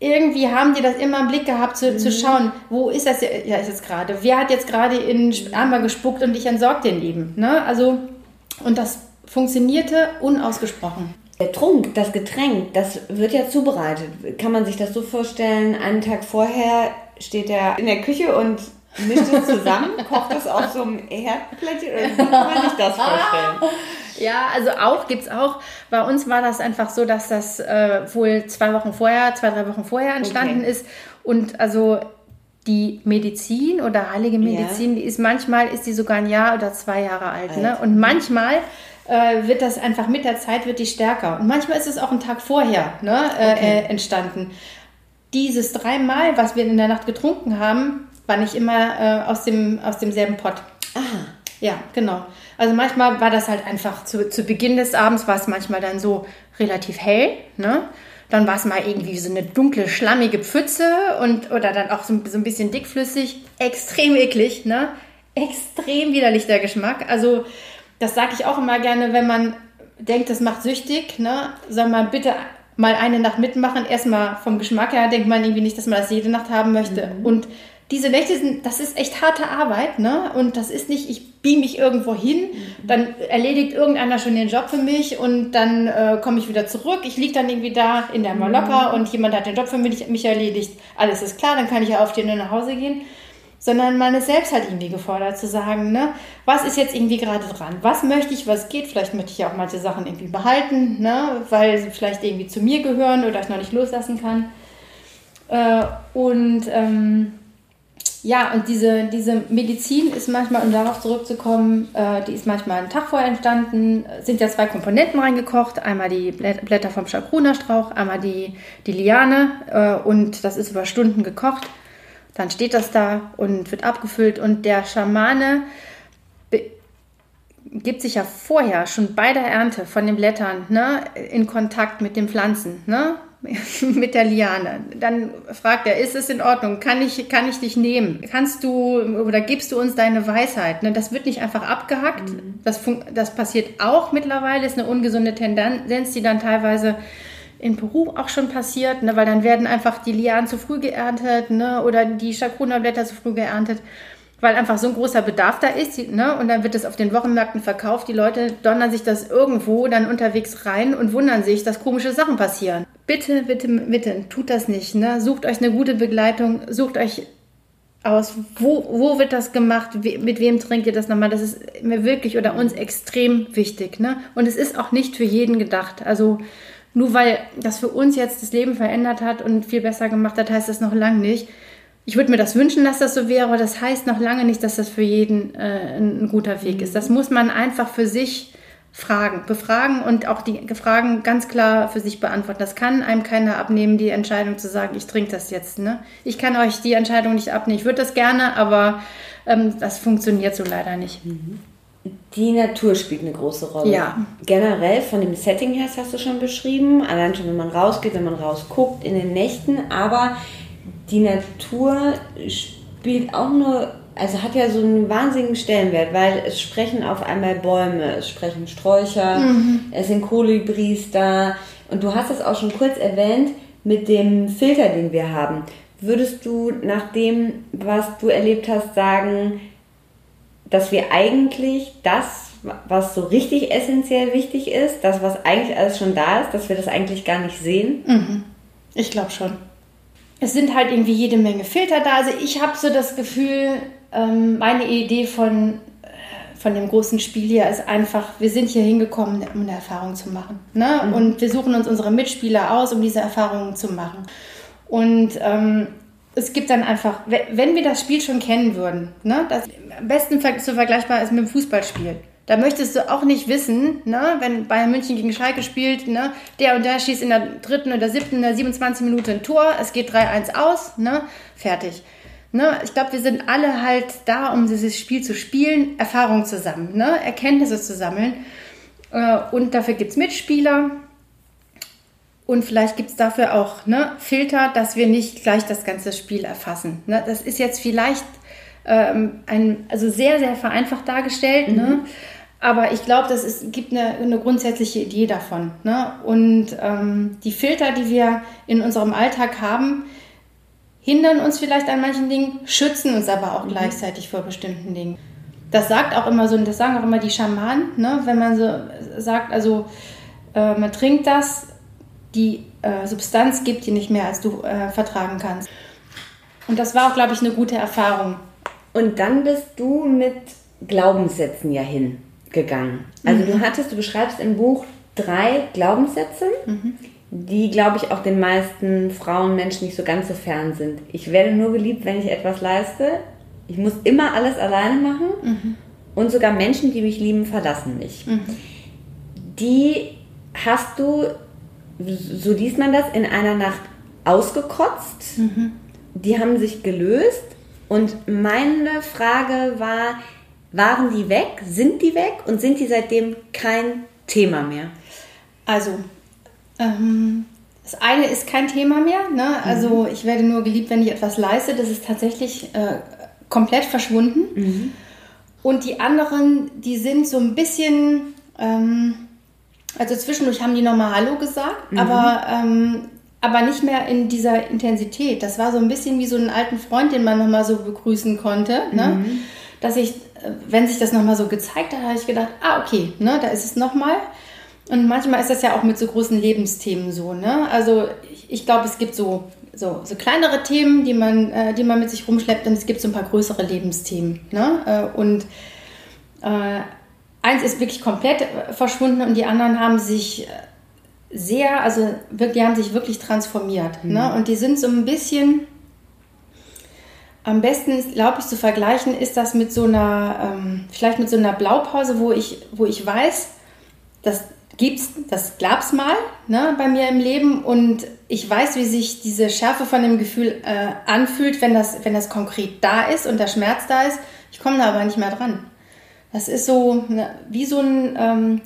irgendwie haben die das immer im Blick gehabt, zu, mhm. zu schauen, wo ist das ja, ist jetzt gerade? Wer hat jetzt gerade in Amber gespuckt und ich entsorgt den eben? Ne? Also, und das funktionierte unausgesprochen. Der Trunk, das Getränk, das wird ja zubereitet. Kann man sich das so vorstellen, einen Tag vorher steht er in der Küche und mischt es zusammen, kocht es auf so einem Herdplättchen oder wie kann man sich das vorstellen? Ja, also auch gibt es auch. Bei uns war das einfach so, dass das äh, wohl zwei Wochen vorher, zwei, drei Wochen vorher entstanden okay. ist. Und also die Medizin oder heilige Medizin, ja. die ist manchmal ist die sogar ein Jahr oder zwei Jahre alt. alt. Ne? Und manchmal äh, wird das einfach mit der Zeit wird die stärker. Und manchmal ist es auch einen Tag vorher ne, äh, okay. äh, entstanden. Dieses dreimal, was wir in der Nacht getrunken haben, war nicht immer äh, aus, dem, aus demselben Pott. Aha. Ja, genau. Also manchmal war das halt einfach zu, zu Beginn des Abends war es manchmal dann so relativ hell, ne? Dann war es mal irgendwie so eine dunkle, schlammige Pfütze und oder dann auch so, so ein bisschen dickflüssig. Extrem eklig, ne? Extrem widerlich der Geschmack. Also das sage ich auch immer gerne, wenn man denkt, das macht süchtig, ne? Soll man bitte mal eine Nacht mitmachen. Erstmal vom Geschmack her denkt man irgendwie nicht, dass man das jede Nacht haben möchte. Mhm. Und diese Nächte sind, das ist echt harte Arbeit, ne? Und das ist nicht, ich beam mich irgendwo hin, mhm. dann erledigt irgendeiner schon den Job für mich und dann äh, komme ich wieder zurück. Ich liege dann irgendwie da in der Maloka mhm. und jemand hat den Job für mich, mich erledigt. Alles ist klar, dann kann ich ja aufstehen und nach Hause gehen. Sondern man ist selbst halt irgendwie gefordert zu sagen, ne, was ist jetzt irgendwie gerade dran? Was möchte ich, was geht? Vielleicht möchte ich ja auch manche Sachen irgendwie behalten, ne, weil sie vielleicht irgendwie zu mir gehören oder ich noch nicht loslassen kann. Äh, und ähm, ja, und diese, diese Medizin ist manchmal, um darauf zurückzukommen, äh, die ist manchmal einen Tag vorher entstanden, sind ja zwei Komponenten reingekocht, einmal die Blätter vom Chakruna-Strauch, einmal die, die Liane äh, und das ist über Stunden gekocht. Dann steht das da und wird abgefüllt und der Schamane gibt sich ja vorher schon bei der Ernte von den Blättern ne, in Kontakt mit den Pflanzen. Ne? mit der Liane. Dann fragt er, ist es in Ordnung? Kann ich, kann ich dich nehmen? Kannst du oder gibst du uns deine Weisheit? Ne, das wird nicht einfach abgehackt. Mhm. Das, das passiert auch mittlerweile, ist eine ungesunde Tendenz, die dann teilweise in Peru auch schon passiert, ne, weil dann werden einfach die Lianen zu früh geerntet ne, oder die Chacruna-Blätter zu früh geerntet weil einfach so ein großer Bedarf da ist, ne? Und dann wird es auf den Wochenmärkten verkauft. Die Leute donnern sich das irgendwo dann unterwegs rein und wundern sich, dass komische Sachen passieren. Bitte, bitte, bitte, tut das nicht, ne? Sucht euch eine gute Begleitung, sucht euch aus, wo, wo wird das gemacht, mit wem trinkt ihr das nochmal? Das ist mir wirklich oder uns extrem wichtig, ne? Und es ist auch nicht für jeden gedacht. Also nur weil das für uns jetzt das Leben verändert hat und viel besser gemacht hat, heißt das noch lange nicht. Ich würde mir das wünschen, dass das so wäre, aber das heißt noch lange nicht, dass das für jeden äh, ein guter Weg ist. Das muss man einfach für sich fragen, befragen und auch die Fragen ganz klar für sich beantworten. Das kann einem keiner abnehmen, die Entscheidung zu sagen, ich trinke das jetzt. Ne? Ich kann euch die Entscheidung nicht abnehmen. Ich würde das gerne, aber ähm, das funktioniert so leider nicht. Mhm. Die Natur spielt eine große Rolle. Ja. Generell von dem Setting her, das hast du schon beschrieben, allein schon, wenn man rausgeht, wenn man rausguckt in den Nächten, aber die Natur spielt auch nur, also hat ja so einen wahnsinnigen Stellenwert, weil es sprechen auf einmal Bäume, es sprechen Sträucher, mhm. es sind Kolibris da und du hast es auch schon kurz erwähnt mit dem Filter, den wir haben. Würdest du nach dem, was du erlebt hast, sagen, dass wir eigentlich das, was so richtig essentiell wichtig ist, das, was eigentlich alles schon da ist, dass wir das eigentlich gar nicht sehen? Mhm. Ich glaube schon. Es sind halt irgendwie jede Menge Filter da. Also ich habe so das Gefühl, ähm, meine Idee von, äh, von dem großen Spiel hier ist einfach, wir sind hier hingekommen, um eine Erfahrung zu machen. Ne? Mhm. Und wir suchen uns unsere Mitspieler aus, um diese Erfahrungen zu machen. Und ähm, es gibt dann einfach, wenn wir das Spiel schon kennen würden, ne, das am besten zu vergleichbar ist mit dem Fußballspiel. Da möchtest du auch nicht wissen, ne, wenn Bayern München gegen Schalke spielt, ne, der und der schießt in der dritten oder siebten, in der 27 Minute ein Tor, es geht 3-1 aus, ne, fertig. Ne, ich glaube, wir sind alle halt da, um dieses Spiel zu spielen, Erfahrung zu sammeln, ne, Erkenntnisse zu sammeln. Äh, und dafür gibt es Mitspieler, und vielleicht gibt es dafür auch ne, Filter, dass wir nicht gleich das ganze Spiel erfassen. Ne? Das ist jetzt vielleicht ähm, ein, also sehr, sehr vereinfacht dargestellt. Ne? Mhm. Ne? Aber ich glaube, es gibt eine, eine, grundsätzliche Idee davon. Ne? Und ähm, die Filter, die wir in unserem Alltag haben, hindern uns vielleicht an manchen Dingen, schützen uns aber auch mhm. gleichzeitig vor bestimmten Dingen. Das sagt auch immer so, das sagen auch immer die Schamanen, ne? wenn man so sagt, also äh, man trinkt das, die äh, Substanz gibt, die nicht mehr als du äh, vertragen kannst. Und das war auch, glaube ich, eine gute Erfahrung. Und dann bist du mit Glaubenssätzen ja hingegangen. Also mhm. du hattest, du beschreibst im Buch drei Glaubenssätze, mhm. die, glaube ich, auch den meisten Frauen, Menschen nicht so ganz so fern sind. Ich werde nur geliebt, wenn ich etwas leiste. Ich muss immer alles alleine machen. Mhm. Und sogar Menschen, die mich lieben, verlassen mich. Mhm. Die hast du so liest man das, in einer Nacht ausgekotzt. Mhm. Die haben sich gelöst. Und meine Frage war, waren die weg? Sind die weg? Und sind die seitdem kein Thema mehr? Also, ähm, das eine ist kein Thema mehr. Ne? Also, mhm. ich werde nur geliebt, wenn ich etwas leiste. Das ist tatsächlich äh, komplett verschwunden. Mhm. Und die anderen, die sind so ein bisschen... Ähm, also zwischendurch haben die nochmal Hallo gesagt, mhm. aber, ähm, aber nicht mehr in dieser Intensität. Das war so ein bisschen wie so einen alten Freund, den man nochmal so begrüßen konnte. Ne? Mhm. Dass ich, wenn sich das nochmal so gezeigt hat, habe ich gedacht, ah, okay, ne, da ist es nochmal. Und manchmal ist das ja auch mit so großen Lebensthemen so. Ne? Also ich, ich glaube, es gibt so, so, so kleinere Themen, die man, äh, die man mit sich rumschleppt und es gibt so ein paar größere Lebensthemen. Ne? Äh, und äh, eins ist wirklich komplett äh, verschwunden und die anderen haben sich äh, sehr, also die haben sich wirklich transformiert. Mhm. Ne? Und die sind so ein bisschen, am besten, glaube ich, zu vergleichen, ist das mit so einer, ähm, vielleicht mit so einer Blaupause, wo ich, wo ich weiß, das gibt's, das gab's mal ne, bei mir im Leben und ich weiß, wie sich diese Schärfe von dem Gefühl äh, anfühlt, wenn das, wenn das konkret da ist und der Schmerz da ist. Ich komme da aber nicht mehr dran. Das ist so ne, wie so ein ähm,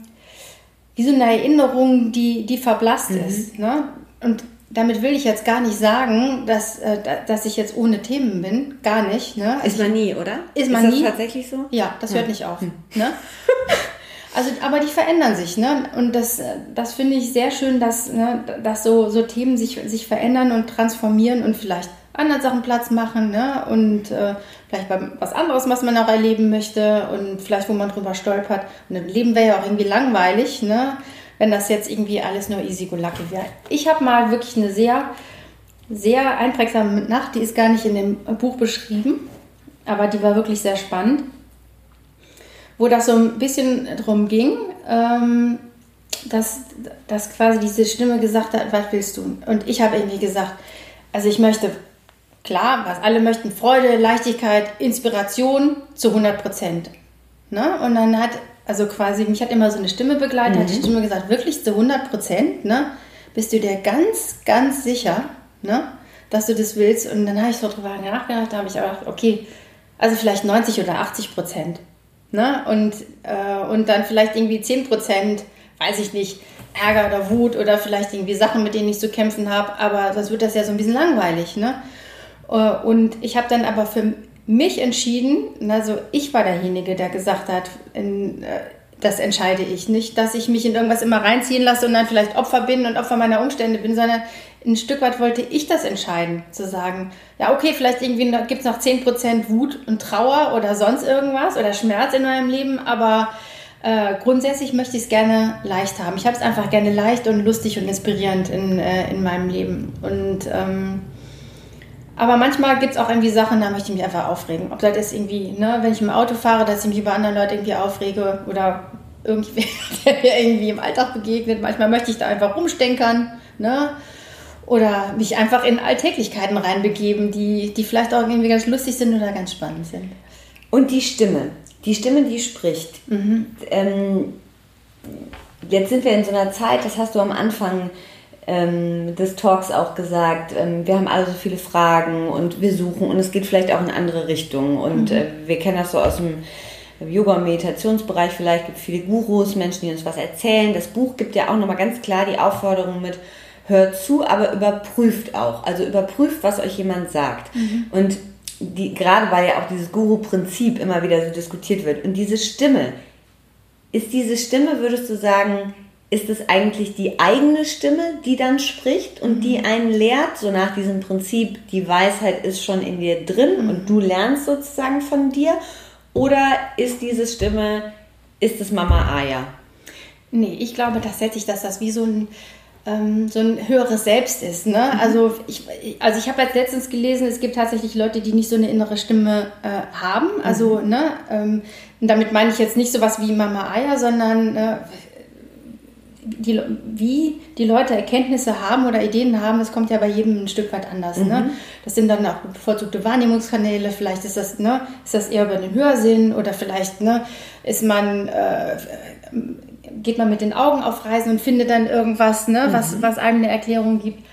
wie so eine Erinnerung, die, die verblasst mhm. ist. Ne? Und damit will ich jetzt gar nicht sagen, dass, äh, dass ich jetzt ohne Themen bin. Gar nicht. Ne? Also ist man nie, oder? Ist man ist das nie. tatsächlich so? Ja, das ja. hört nicht auf. Hm. Ne? Also, aber die verändern sich, ne? Und das, das finde ich sehr schön, dass, ne, dass so, so Themen sich, sich verändern und transformieren und vielleicht anderen Sachen Platz machen, ne? Und äh, vielleicht bei was anderes, was man auch erleben möchte und vielleicht, wo man drüber stolpert. Und dann Leben wäre ja auch irgendwie langweilig, ne? wenn das jetzt irgendwie alles nur easy go lucky wäre. Ich habe mal wirklich eine sehr, sehr einprägsame Nacht, die ist gar nicht in dem Buch beschrieben, aber die war wirklich sehr spannend, wo das so ein bisschen drum ging, ähm, dass, dass quasi diese Stimme gesagt hat, was willst du? Und ich habe irgendwie gesagt, also ich möchte, klar, was alle möchten, Freude, Leichtigkeit, Inspiration zu 100 Prozent. Ne? Und dann hat, also quasi, mich hat immer so eine Stimme begleitet, mhm. hat die Stimme gesagt, wirklich zu 100 Prozent, ne? Bist du dir ganz, ganz sicher, ne? Dass du das willst? Und dann habe ich so drüber nachgedacht, da habe ich aber gedacht, okay, also vielleicht 90 oder 80 Prozent. Ne? Und, äh, und dann vielleicht irgendwie 10 Prozent, weiß ich nicht, Ärger oder Wut oder vielleicht irgendwie Sachen, mit denen ich zu kämpfen habe, aber das wird das ja so ein bisschen langweilig. Ne? Äh, und ich habe dann aber für mich entschieden, also ich war derjenige, der gesagt hat, äh, das entscheide ich nicht, dass ich mich in irgendwas immer reinziehen lasse und dann vielleicht Opfer bin und Opfer meiner Umstände bin, sondern ein Stück weit wollte ich das entscheiden, zu sagen, ja, okay, vielleicht irgendwie gibt es noch 10% Wut und Trauer oder sonst irgendwas oder Schmerz in meinem Leben, aber äh, grundsätzlich möchte ich es gerne leicht haben. Ich habe es einfach gerne leicht und lustig und inspirierend in, äh, in meinem Leben. Und ähm, aber manchmal gibt es auch irgendwie Sachen, da möchte ich mich einfach aufregen. Ob das ist irgendwie, ne, wenn ich im Auto fahre, dass ich mich über andere Leute irgendwie aufrege oder irgendwie, der mir irgendwie im Alltag begegnet. Manchmal möchte ich da einfach rumstenkern, ne? Oder mich einfach in Alltäglichkeiten reinbegeben, die, die vielleicht auch irgendwie ganz lustig sind oder ganz spannend sind. Und die Stimme, die Stimme, die spricht. Mhm. Ähm, jetzt sind wir in so einer Zeit, das hast du am Anfang ähm, des Talks auch gesagt, ähm, wir haben alle so viele Fragen und wir suchen und es geht vielleicht auch in andere Richtungen. Und mhm. äh, wir kennen das so aus dem Yoga- und Meditationsbereich, vielleicht gibt es viele Gurus, Menschen, die uns was erzählen. Das Buch gibt ja auch nochmal ganz klar die Aufforderung mit, hört zu, aber überprüft auch. Also überprüft, was euch jemand sagt. Mhm. Und die, gerade weil ja auch dieses Guru-Prinzip immer wieder so diskutiert wird. Und diese Stimme, ist diese Stimme, würdest du sagen, ist es eigentlich die eigene Stimme, die dann spricht und die mhm. einen lehrt, so nach diesem Prinzip, die Weisheit ist schon in dir drin mhm. und du lernst sozusagen von dir? Oder ist diese Stimme, ist es Mama Aya? Nee, ich glaube tatsächlich, dass das wie so ein, ähm, so ein höheres Selbst ist. Ne? Mhm. Also ich, also ich habe jetzt letztens gelesen, es gibt tatsächlich Leute, die nicht so eine innere Stimme äh, haben. Also, mhm. ne, ähm, damit meine ich jetzt nicht sowas wie Mama Aya, sondern äh, die, wie die Leute Erkenntnisse haben oder Ideen haben, das kommt ja bei jedem ein Stück weit anders. Ne? Mhm. Ne? Das sind dann auch bevorzugte Wahrnehmungskanäle, vielleicht ist das, ne, ist das eher über den Hörsinn oder vielleicht ne, ist man, äh, geht man mit den Augen auf Reisen und findet dann irgendwas, ne, mhm. was, was einem eine Erklärung gibt.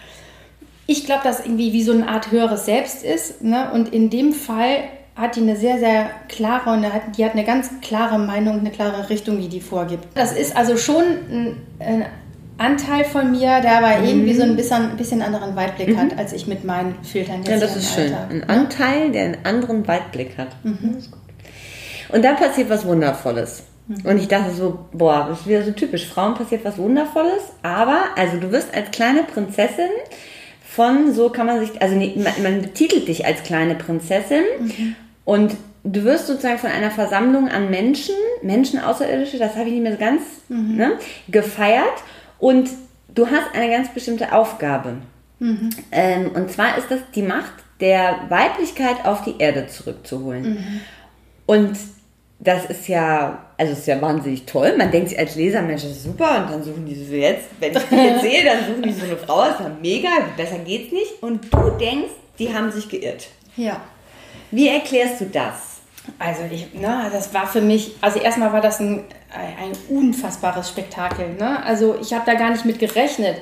Ich glaube, dass irgendwie wie so eine Art höheres Selbst ist. Ne? Und in dem Fall hat die eine sehr, sehr klare und die hat eine ganz klare Meinung, eine klare Richtung, die die vorgibt. Das ist also schon ein, ein Anteil von mir, der aber mhm. irgendwie so ein bisschen, ein bisschen anderen Weitblick mhm. hat, als ich mit meinen Filtern jetzt Ja, das ist schön. Alltag. Ein Anteil, der einen anderen Weitblick hat. Mhm. Und dann passiert was Wundervolles. Mhm. Und ich dachte so, boah, das ist wieder so typisch. Frauen passiert was Wundervolles, aber, also du wirst als kleine Prinzessin von, so kann man sich, also man, man betitelt dich als kleine Prinzessin mhm. Und du wirst sozusagen von einer Versammlung an Menschen, Menschen Außerirdische, das habe ich nicht mehr so ganz, mhm. ne, gefeiert. Und du hast eine ganz bestimmte Aufgabe. Mhm. Ähm, und zwar ist das die Macht der Weiblichkeit auf die Erde zurückzuholen. Mhm. Und das ist ja, also ist ja wahnsinnig toll. Man denkt sich als Leser, Mensch, das ist super. Und dann suchen die so jetzt, wenn ich die jetzt sehe, dann suchen die so eine Frau, das ist ja mega, besser geht's nicht. Und du denkst, die haben sich geirrt. Ja. Wie erklärst du das? Also ich, ne, das war für mich, also erstmal war das ein, ein unfassbares Spektakel. Ne? Also ich habe da gar nicht mit gerechnet.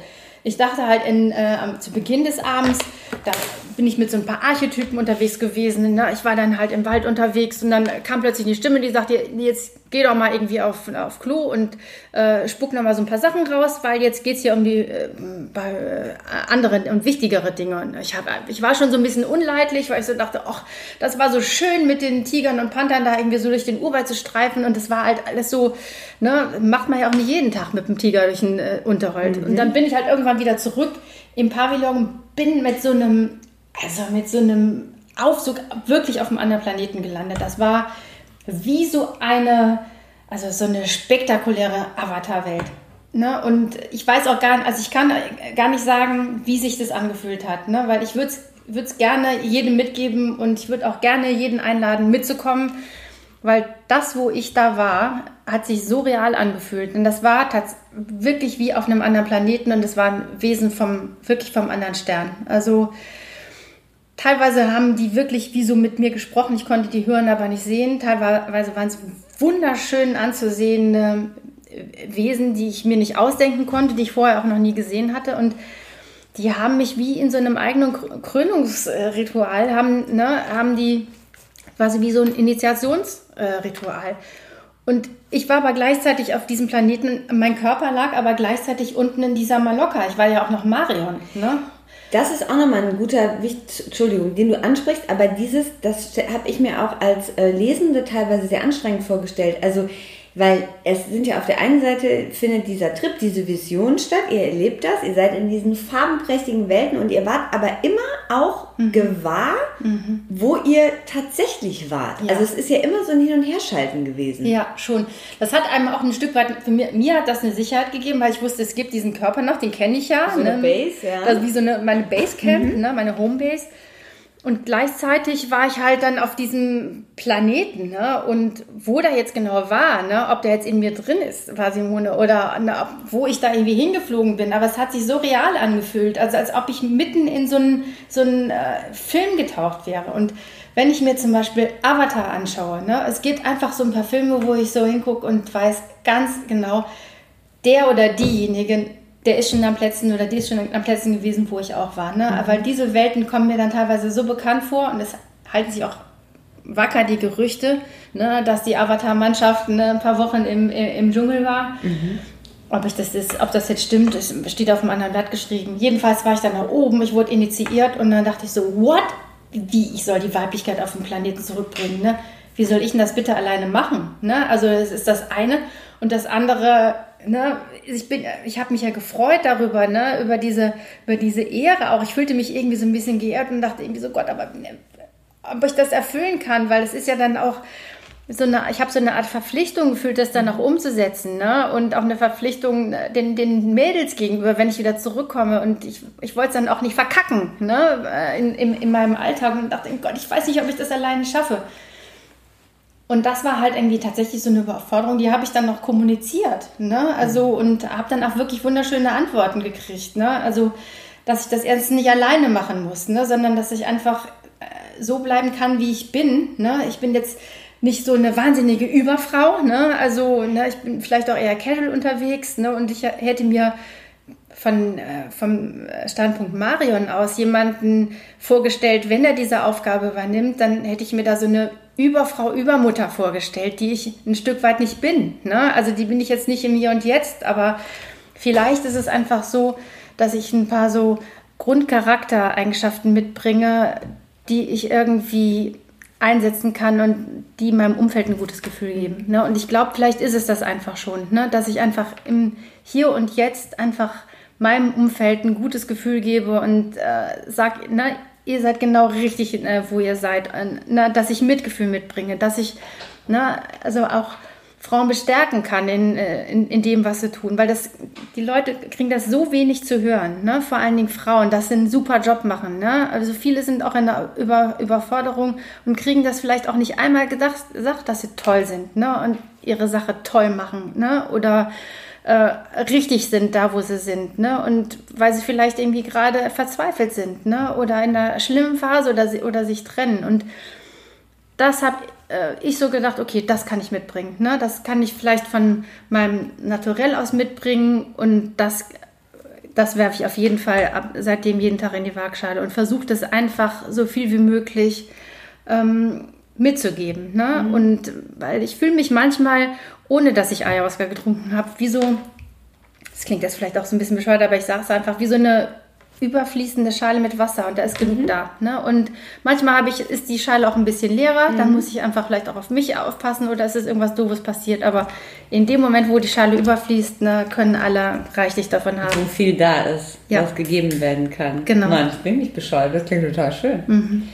Ich dachte halt in, äh, zu Beginn des Abends, da bin ich mit so ein paar Archetypen unterwegs gewesen. Ne? Ich war dann halt im Wald unterwegs und dann kam plötzlich eine Stimme, die sagte, jetzt geh doch mal irgendwie auf, auf Klo und äh, spuck noch mal so ein paar Sachen raus, weil jetzt geht es hier um die äh, äh, andere und wichtigere Dinge. Und ich, hab, ich war schon so ein bisschen unleidlich, weil ich so dachte, ach, das war so schön mit den Tigern und Panthern da irgendwie so durch den Urwald zu streifen und das war halt alles so, ne, macht man ja auch nicht jeden Tag mit dem Tiger durch den äh, Unterholz. Mhm. Und dann bin ich halt irgendwann wieder zurück im Pavillon, bin mit so einem, also mit so einem Aufzug wirklich auf einem anderen Planeten gelandet. Das war wie so eine, also so eine spektakuläre Avatar-Welt. Ne? Und ich weiß auch gar nicht, also ich kann gar nicht sagen, wie sich das angefühlt hat, ne? weil ich würde es gerne jedem mitgeben und ich würde auch gerne jeden einladen, mitzukommen, weil das, wo ich da war, hat sich so real angefühlt. Und das war wirklich wie auf einem anderen Planeten und es waren Wesen vom, wirklich vom anderen Stern. Also teilweise haben die wirklich wie so mit mir gesprochen. Ich konnte die hören, aber nicht sehen. Teilweise waren es wunderschön anzusehende Wesen, die ich mir nicht ausdenken konnte, die ich vorher auch noch nie gesehen hatte. Und die haben mich wie in so einem eigenen Krönungsritual, haben, ne, haben die quasi wie so ein Initiationsritual. Und ich war aber gleichzeitig auf diesem Planeten, mein Körper lag aber gleichzeitig unten in dieser Mallorca. Ich war ja auch noch Marion. Ne? Das ist auch nochmal ein guter, Entschuldigung, den du ansprichst, aber dieses, das habe ich mir auch als äh, Lesende teilweise sehr anstrengend vorgestellt. Also weil es sind ja auf der einen Seite findet dieser Trip, diese Vision statt, ihr erlebt das, ihr seid in diesen farbenprächtigen Welten und ihr wart aber immer auch mhm. gewahr, mhm. wo ihr tatsächlich wart. Ja. Also es ist ja immer so ein Hin- und Herschalten gewesen. Ja, schon. Das hat einem auch ein Stück weit, für mir, mir hat das eine Sicherheit gegeben, weil ich wusste, es gibt diesen Körper noch, den kenne ich ja. So ne? eine Base, ja. Also wie so eine, meine Basecamp, mhm. ne? meine Homebase. Und gleichzeitig war ich halt dann auf diesem Planeten, ne? Und wo der jetzt genau war, ne? Ob der jetzt in mir drin ist, war Simone, oder ne, wo ich da irgendwie hingeflogen bin. Aber es hat sich so real angefühlt, also als ob ich mitten in so einen so einen, äh, Film getaucht wäre. Und wenn ich mir zum Beispiel Avatar anschaue, ne? Es gibt einfach so ein paar Filme, wo ich so hingucke und weiß ganz genau, der oder diejenige der ist schon am Plätzen oder die ist schon am Plätzen gewesen, wo ich auch war. Ne? Mhm. Weil diese Welten kommen mir dann teilweise so bekannt vor und es halten sich auch wacker die Gerüchte, ne, dass die Avatar-Mannschaft ne, ein paar Wochen im, im Dschungel war. Mhm. Ob, ich das ist, ob das jetzt stimmt, steht auf einem anderen Blatt geschrieben. Jedenfalls war ich dann nach oben, ich wurde initiiert und dann dachte ich so, what? Wie, ich soll die Weiblichkeit auf den Planeten zurückbringen? Ne? Wie soll ich denn das bitte alleine machen? Ne? Also es ist das eine. Und das andere ne, ich bin, ich habe mich ja gefreut darüber, ne, über diese, über diese Ehre auch. Ich fühlte mich irgendwie so ein bisschen geehrt und dachte irgendwie so, Gott, aber ne, ob ich das erfüllen kann, weil es ist ja dann auch so eine, ich habe so eine Art Verpflichtung gefühlt, das dann auch umzusetzen, ne, und auch eine Verpflichtung den, den Mädels gegenüber, wenn ich wieder zurückkomme und ich, ich wollte es dann auch nicht verkacken, ne, in, in, in meinem Alltag und dachte, Gott, ich weiß nicht, ob ich das alleine schaffe. Und das war halt irgendwie tatsächlich so eine Überforderung, die habe ich dann noch kommuniziert. Ne? Also und habe dann auch wirklich wunderschöne Antworten gekriegt. Ne? Also, dass ich das erst nicht alleine machen muss, ne? sondern dass ich einfach äh, so bleiben kann, wie ich bin. Ne? Ich bin jetzt nicht so eine wahnsinnige Überfrau. Ne? Also ne, ich bin vielleicht auch eher casual unterwegs. Ne? Und ich hätte mir von, äh, vom Standpunkt Marion aus jemanden vorgestellt, wenn er diese Aufgabe übernimmt, dann hätte ich mir da so eine Überfrau, Übermutter vorgestellt, die ich ein Stück weit nicht bin. Ne? Also die bin ich jetzt nicht im Hier und Jetzt, aber vielleicht ist es einfach so, dass ich ein paar so Grundcharaktereigenschaften mitbringe, die ich irgendwie einsetzen kann und die meinem Umfeld ein gutes Gefühl geben. Ne? Und ich glaube, vielleicht ist es das einfach schon, ne? dass ich einfach im Hier und Jetzt einfach meinem Umfeld ein gutes Gefühl gebe und äh, sage, ne, ihr seid genau richtig, äh, wo ihr seid, na, dass ich Mitgefühl mitbringe, dass ich na, also auch Frauen bestärken kann in, äh, in, in dem, was sie tun, weil das, die Leute kriegen das so wenig zu hören, ne? vor allen Dingen Frauen, dass sie einen super Job machen. Ne? Also viele sind auch in der Über, Überforderung und kriegen das vielleicht auch nicht einmal gedacht, gesagt, dass sie toll sind ne? und ihre Sache toll machen ne? oder äh, richtig sind da, wo sie sind, ne? Und weil sie vielleicht irgendwie gerade verzweifelt sind, ne? Oder in einer schlimmen Phase oder, sie, oder sich trennen. Und das habe äh, ich so gedacht, okay, das kann ich mitbringen, ne? Das kann ich vielleicht von meinem Naturell aus mitbringen und das das werfe ich auf jeden Fall ab, seitdem jeden Tag in die Waagschale und versuche das einfach so viel wie möglich ähm, mitzugeben. Ne? Mhm. Und weil ich fühle mich manchmal ohne dass ich Ayahuasca getrunken habe, wie so, das klingt jetzt vielleicht auch so ein bisschen bescheuert, aber ich sage es einfach, wie so eine überfließende Schale mit Wasser und da ist genug mhm. da. Ne? Und manchmal ich, ist die Schale auch ein bisschen leerer, mhm. dann muss ich einfach vielleicht auch auf mich aufpassen oder es ist irgendwas Doofes passiert. Aber in dem Moment, wo die Schale überfließt, ne, können alle reichlich davon haben. Wo viel da ist, ja. was gegeben werden kann. Genau. Mann, das klingt nicht bescheuert, das klingt total schön. Mhm.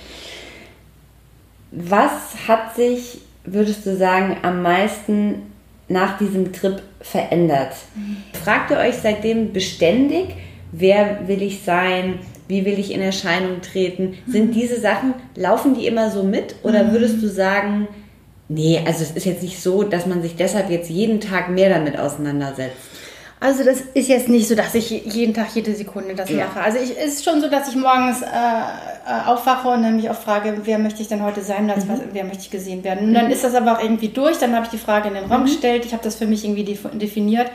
Was hat sich, würdest du sagen, am meisten nach diesem Trip verändert? Mhm. Fragt ihr euch seitdem beständig, wer will ich sein? Wie will ich in Erscheinung treten? Mhm. Sind diese Sachen, laufen die immer so mit? Oder mhm. würdest du sagen, nee, also es ist jetzt nicht so, dass man sich deshalb jetzt jeden Tag mehr damit auseinandersetzt? Also das ist jetzt nicht so, dass ich jeden Tag, jede Sekunde das ja. mache. Also ich, es ist schon so, dass ich morgens äh, äh aufwache und dann mich auch frage, wer möchte ich denn heute sein, mhm. was, wer möchte ich gesehen werden. Und dann mhm. ist das aber auch irgendwie durch, dann habe ich die Frage in den Raum mhm. gestellt, ich habe das für mich irgendwie definiert.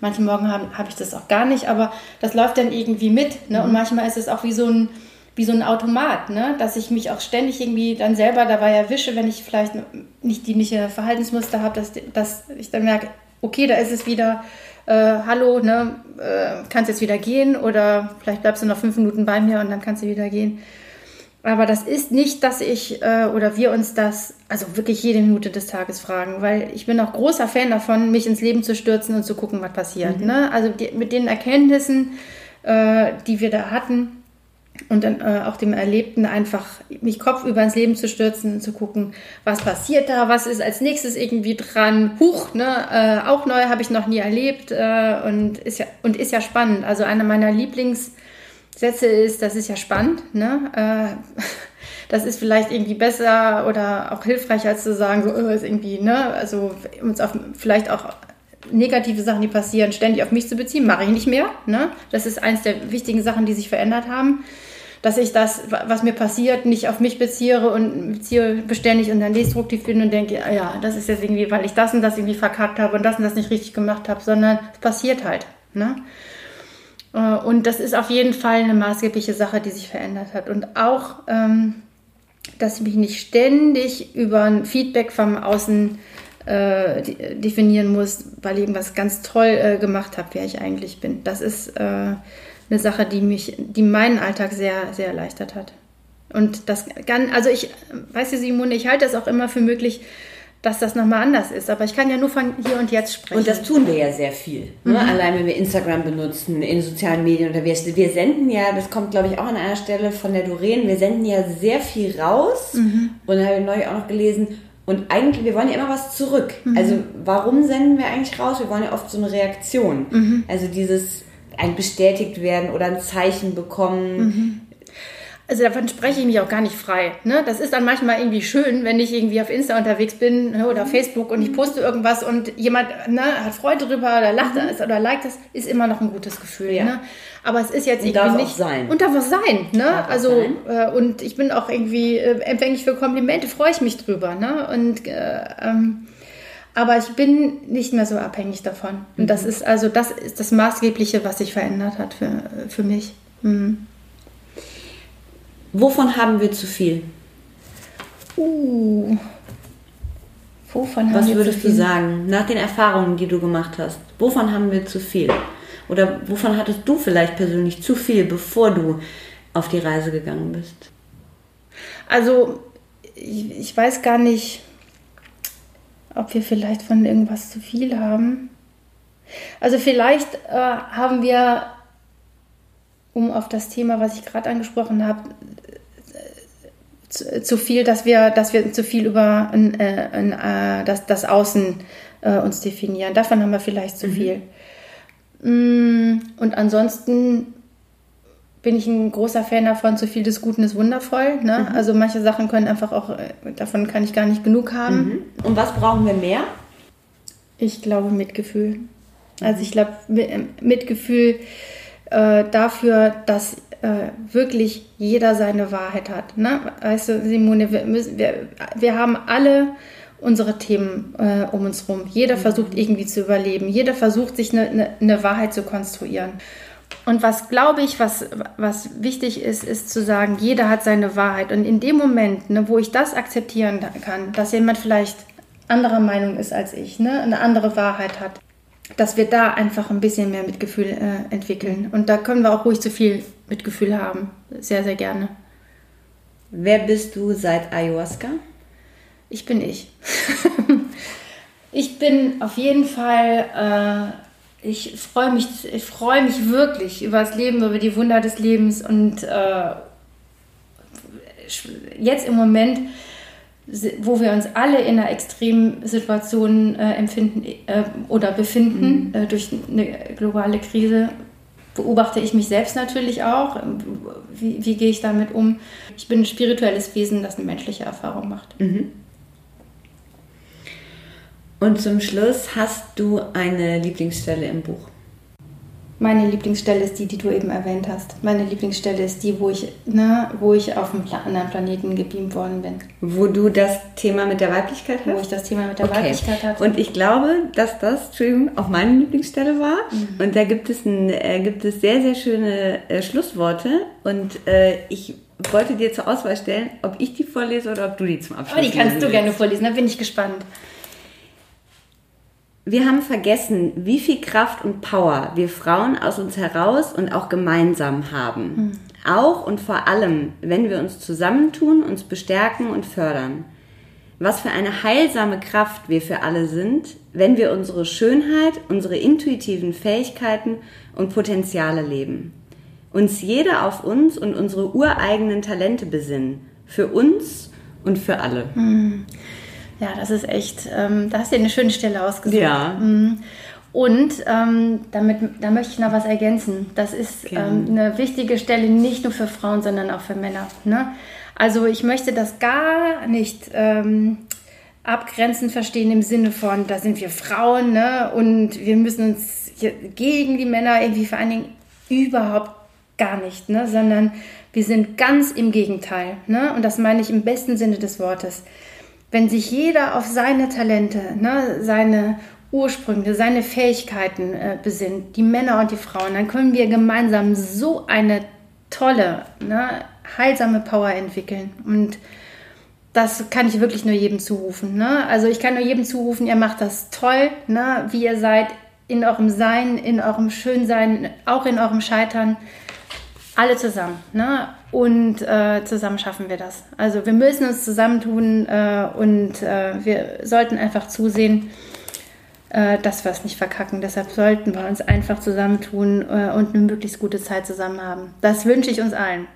Manche Morgen habe hab ich das auch gar nicht, aber das läuft dann irgendwie mit. Ne? Und mhm. manchmal ist es auch wie so ein wie so ein Automat, ne? dass ich mich auch ständig irgendwie dann selber dabei erwische, wenn ich vielleicht nicht dienliche Verhaltensmuster habe, dass, dass ich dann merke, okay, da ist es wieder, äh, hallo, ne, äh, kannst jetzt wieder gehen oder vielleicht bleibst du noch fünf Minuten bei mir und dann kannst du wieder gehen. Aber das ist nicht, dass ich äh, oder wir uns das, also wirklich jede Minute des Tages fragen, weil ich bin auch großer Fan davon, mich ins Leben zu stürzen und zu gucken, was passiert. Mhm. Ne? Also die, mit den Erkenntnissen, äh, die wir da hatten, und dann äh, auch dem Erlebten einfach mich Kopf über ins Leben zu stürzen zu gucken, was passiert da, was ist als nächstes irgendwie dran. Huch, ne, äh, auch neu habe ich noch nie erlebt äh, und ist ja und ist ja spannend. Also einer meiner Lieblingssätze ist, das ist ja spannend, ne. Äh, das ist vielleicht irgendwie besser oder auch hilfreicher als zu sagen, so oh, ist irgendwie, ne, also uns auf vielleicht auch negative Sachen, die passieren, ständig auf mich zu beziehen, mache ich nicht mehr. Ne? Das ist eins der wichtigen Sachen, die sich verändert haben dass ich das, was mir passiert, nicht auf mich beziehe und beziehe beständig und dann destruktiv bin und denke, ja, das ist jetzt irgendwie, weil ich das und das irgendwie verkackt habe und das und das nicht richtig gemacht habe, sondern es passiert halt. Ne? Äh, und das ist auf jeden Fall eine maßgebliche Sache, die sich verändert hat. Und auch, ähm, dass ich mich nicht ständig über ein Feedback vom Außen äh, definieren muss, weil ich irgendwas ganz toll äh, gemacht habe, wer ich eigentlich bin. Das ist äh, eine Sache, die mich, die meinen Alltag sehr, sehr erleichtert hat. Und das kann, also ich, weiß du, Simone, ich halte es auch immer für möglich, dass das nochmal anders ist. Aber ich kann ja nur von hier und jetzt sprechen. Und das tun wir ja sehr viel. Ne? Mhm. Allein wenn wir Instagram benutzen, in sozialen Medien unterwegs. Wir senden ja, das kommt glaube ich auch an einer Stelle von der Doreen, wir senden ja sehr viel raus. Mhm. Und da habe ich neulich auch noch gelesen, und eigentlich, wir wollen ja immer was zurück. Mhm. Also warum senden wir eigentlich raus? Wir wollen ja oft so eine Reaktion. Mhm. Also dieses, ein bestätigt werden oder ein Zeichen bekommen. Mhm. Also davon spreche ich mich auch gar nicht frei. Ne? Das ist dann manchmal irgendwie schön, wenn ich irgendwie auf Insta unterwegs bin ne, oder auf Facebook und ich poste irgendwas und jemand ne, hat Freude drüber oder lacht mhm. oder liked das, ist immer noch ein gutes Gefühl. Ja. Ne? Aber es ist jetzt und irgendwie nicht. sein. Und darf auch sein. Ne? Darf also sein. Äh, und ich bin auch irgendwie äh, empfänglich für Komplimente, freue ich mich drüber. Ne? Und äh, ähm, aber ich bin nicht mehr so abhängig davon. Und das mhm. ist also das ist das Maßgebliche, was sich verändert hat für, für mich. Mhm. Wovon haben wir zu viel? Uh, wovon haben was wir würdest du sagen, nach den Erfahrungen, die du gemacht hast? Wovon haben wir zu viel? Oder wovon hattest du vielleicht persönlich zu viel, bevor du auf die Reise gegangen bist? Also, ich, ich weiß gar nicht ob wir vielleicht von irgendwas zu viel haben. Also vielleicht äh, haben wir, um auf das Thema, was ich gerade angesprochen habe, zu, zu, viel, dass wir, dass wir zu viel über ein, äh, ein, äh, das, das Außen äh, uns definieren. Davon haben wir vielleicht zu mhm. viel. Mm, und ansonsten bin ich ein großer Fan davon, zu viel des Guten ist wundervoll. Ne? Mhm. Also manche Sachen können einfach auch, äh, davon kann ich gar nicht genug haben. Mhm. Und was brauchen wir mehr? Ich glaube Mitgefühl. Also ich glaube äh, Mitgefühl äh, dafür, dass äh, wirklich jeder seine Wahrheit hat. Ne? Weißt du, Simone, wir, müssen, wir, wir haben alle unsere Themen äh, um uns herum. Jeder mhm. versucht irgendwie zu überleben. Jeder versucht sich eine, eine, eine Wahrheit zu konstruieren. Und was glaube ich, was, was wichtig ist, ist zu sagen, jeder hat seine Wahrheit. Und in dem Moment, ne, wo ich das akzeptieren kann, dass jemand vielleicht anderer Meinung ist als ich, ne, eine andere Wahrheit hat, dass wir da einfach ein bisschen mehr Mitgefühl äh, entwickeln. Und da können wir auch ruhig zu viel Mitgefühl haben. Sehr, sehr gerne. Wer bist du seit Ayahuasca? Ich bin ich. ich bin auf jeden Fall. Äh, ich freue mich, ich freue mich wirklich über das Leben, über die Wunder des Lebens und äh, jetzt im Moment, wo wir uns alle in einer extremen Situation äh, empfinden äh, oder befinden mhm. Äh, durch eine globale Krise, beobachte ich mich selbst natürlich auch. Wie, wie gehe ich damit um? Ich bin ein spirituelles Wesen, das eine menschliche Erfahrung macht. Mhm. Und zum Schluss hast du eine Lieblingsstelle im Buch? Meine Lieblingsstelle ist die, die du eben erwähnt hast. Meine Lieblingsstelle ist die, wo ich, ne, wo ich auf einem anderen Planeten gebeamt worden bin. Wo du das Thema mit der Weiblichkeit hast? Wo ich das Thema mit der okay. Weiblichkeit hatte. Und ich glaube, dass das, Entschuldigung, auch meine Lieblingsstelle war. Mhm. Und da gibt es, ein, äh, gibt es sehr, sehr schöne äh, Schlussworte. Und äh, ich wollte dir zur Auswahl stellen, ob ich die vorlese oder ob du die zum Abschluss Oh, die kannst du gerne vorlesen, da bin ich gespannt. Wir haben vergessen, wie viel Kraft und Power wir Frauen aus uns heraus und auch gemeinsam haben. Mhm. Auch und vor allem, wenn wir uns zusammentun, uns bestärken und fördern. Was für eine heilsame Kraft wir für alle sind, wenn wir unsere Schönheit, unsere intuitiven Fähigkeiten und Potenziale leben. Uns jeder auf uns und unsere ureigenen Talente besinnen. Für uns und für alle. Mhm. Ja, das ist echt, ähm, da hast du eine schöne Stelle ausgesucht. Ja. Mhm. Und ähm, damit, da möchte ich noch was ergänzen. Das ist ähm, eine wichtige Stelle nicht nur für Frauen, sondern auch für Männer. Ne? Also ich möchte das gar nicht ähm, abgrenzen verstehen im Sinne von, da sind wir Frauen ne? und wir müssen uns gegen die Männer irgendwie vereinigen. Überhaupt gar nicht, ne? sondern wir sind ganz im Gegenteil. Ne? Und das meine ich im besten Sinne des Wortes wenn sich jeder auf seine Talente, ne, seine Ursprünge, seine Fähigkeiten äh, besinnt, die Männer und die Frauen, dann können wir gemeinsam so eine tolle, ne, heilsame Power entwickeln. Und das kann ich wirklich nur jedem zurufen. Ne? Also ich kann nur jedem zurufen, ihr macht das toll, ne, wie ihr seid, in eurem Sein, in eurem Schönsein, auch in eurem Scheitern. Alle zusammen. Ne? Und äh, zusammen schaffen wir das. Also wir müssen uns zusammentun äh, und äh, wir sollten einfach zusehen, äh, dass wir es nicht verkacken. Deshalb sollten wir uns einfach zusammentun äh, und eine möglichst gute Zeit zusammen haben. Das wünsche ich uns allen.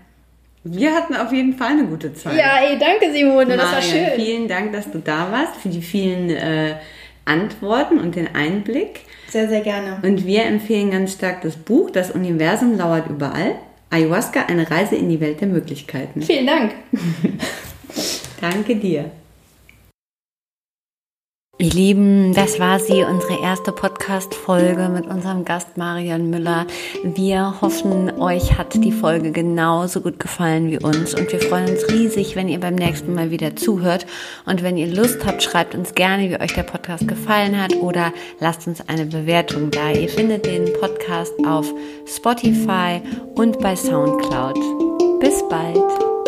Wir hatten auf jeden Fall eine gute Zeit. Ja, ey, danke Simone, Marian, das war schön. Vielen Dank, dass du da warst, für die vielen äh, Antworten und den Einblick. Sehr, sehr gerne. Und wir empfehlen ganz stark das Buch Das Universum lauert überall Ayahuasca, eine Reise in die Welt der Möglichkeiten. Vielen Dank. Danke dir. Ihr Lieben, das war sie, unsere erste Podcast-Folge mit unserem Gast Marian Müller. Wir hoffen, euch hat die Folge genauso gut gefallen wie uns und wir freuen uns riesig, wenn ihr beim nächsten Mal wieder zuhört. Und wenn ihr Lust habt, schreibt uns gerne, wie euch der Podcast gefallen hat oder lasst uns eine Bewertung da. Ihr findet den Podcast auf Spotify und bei Soundcloud. Bis bald!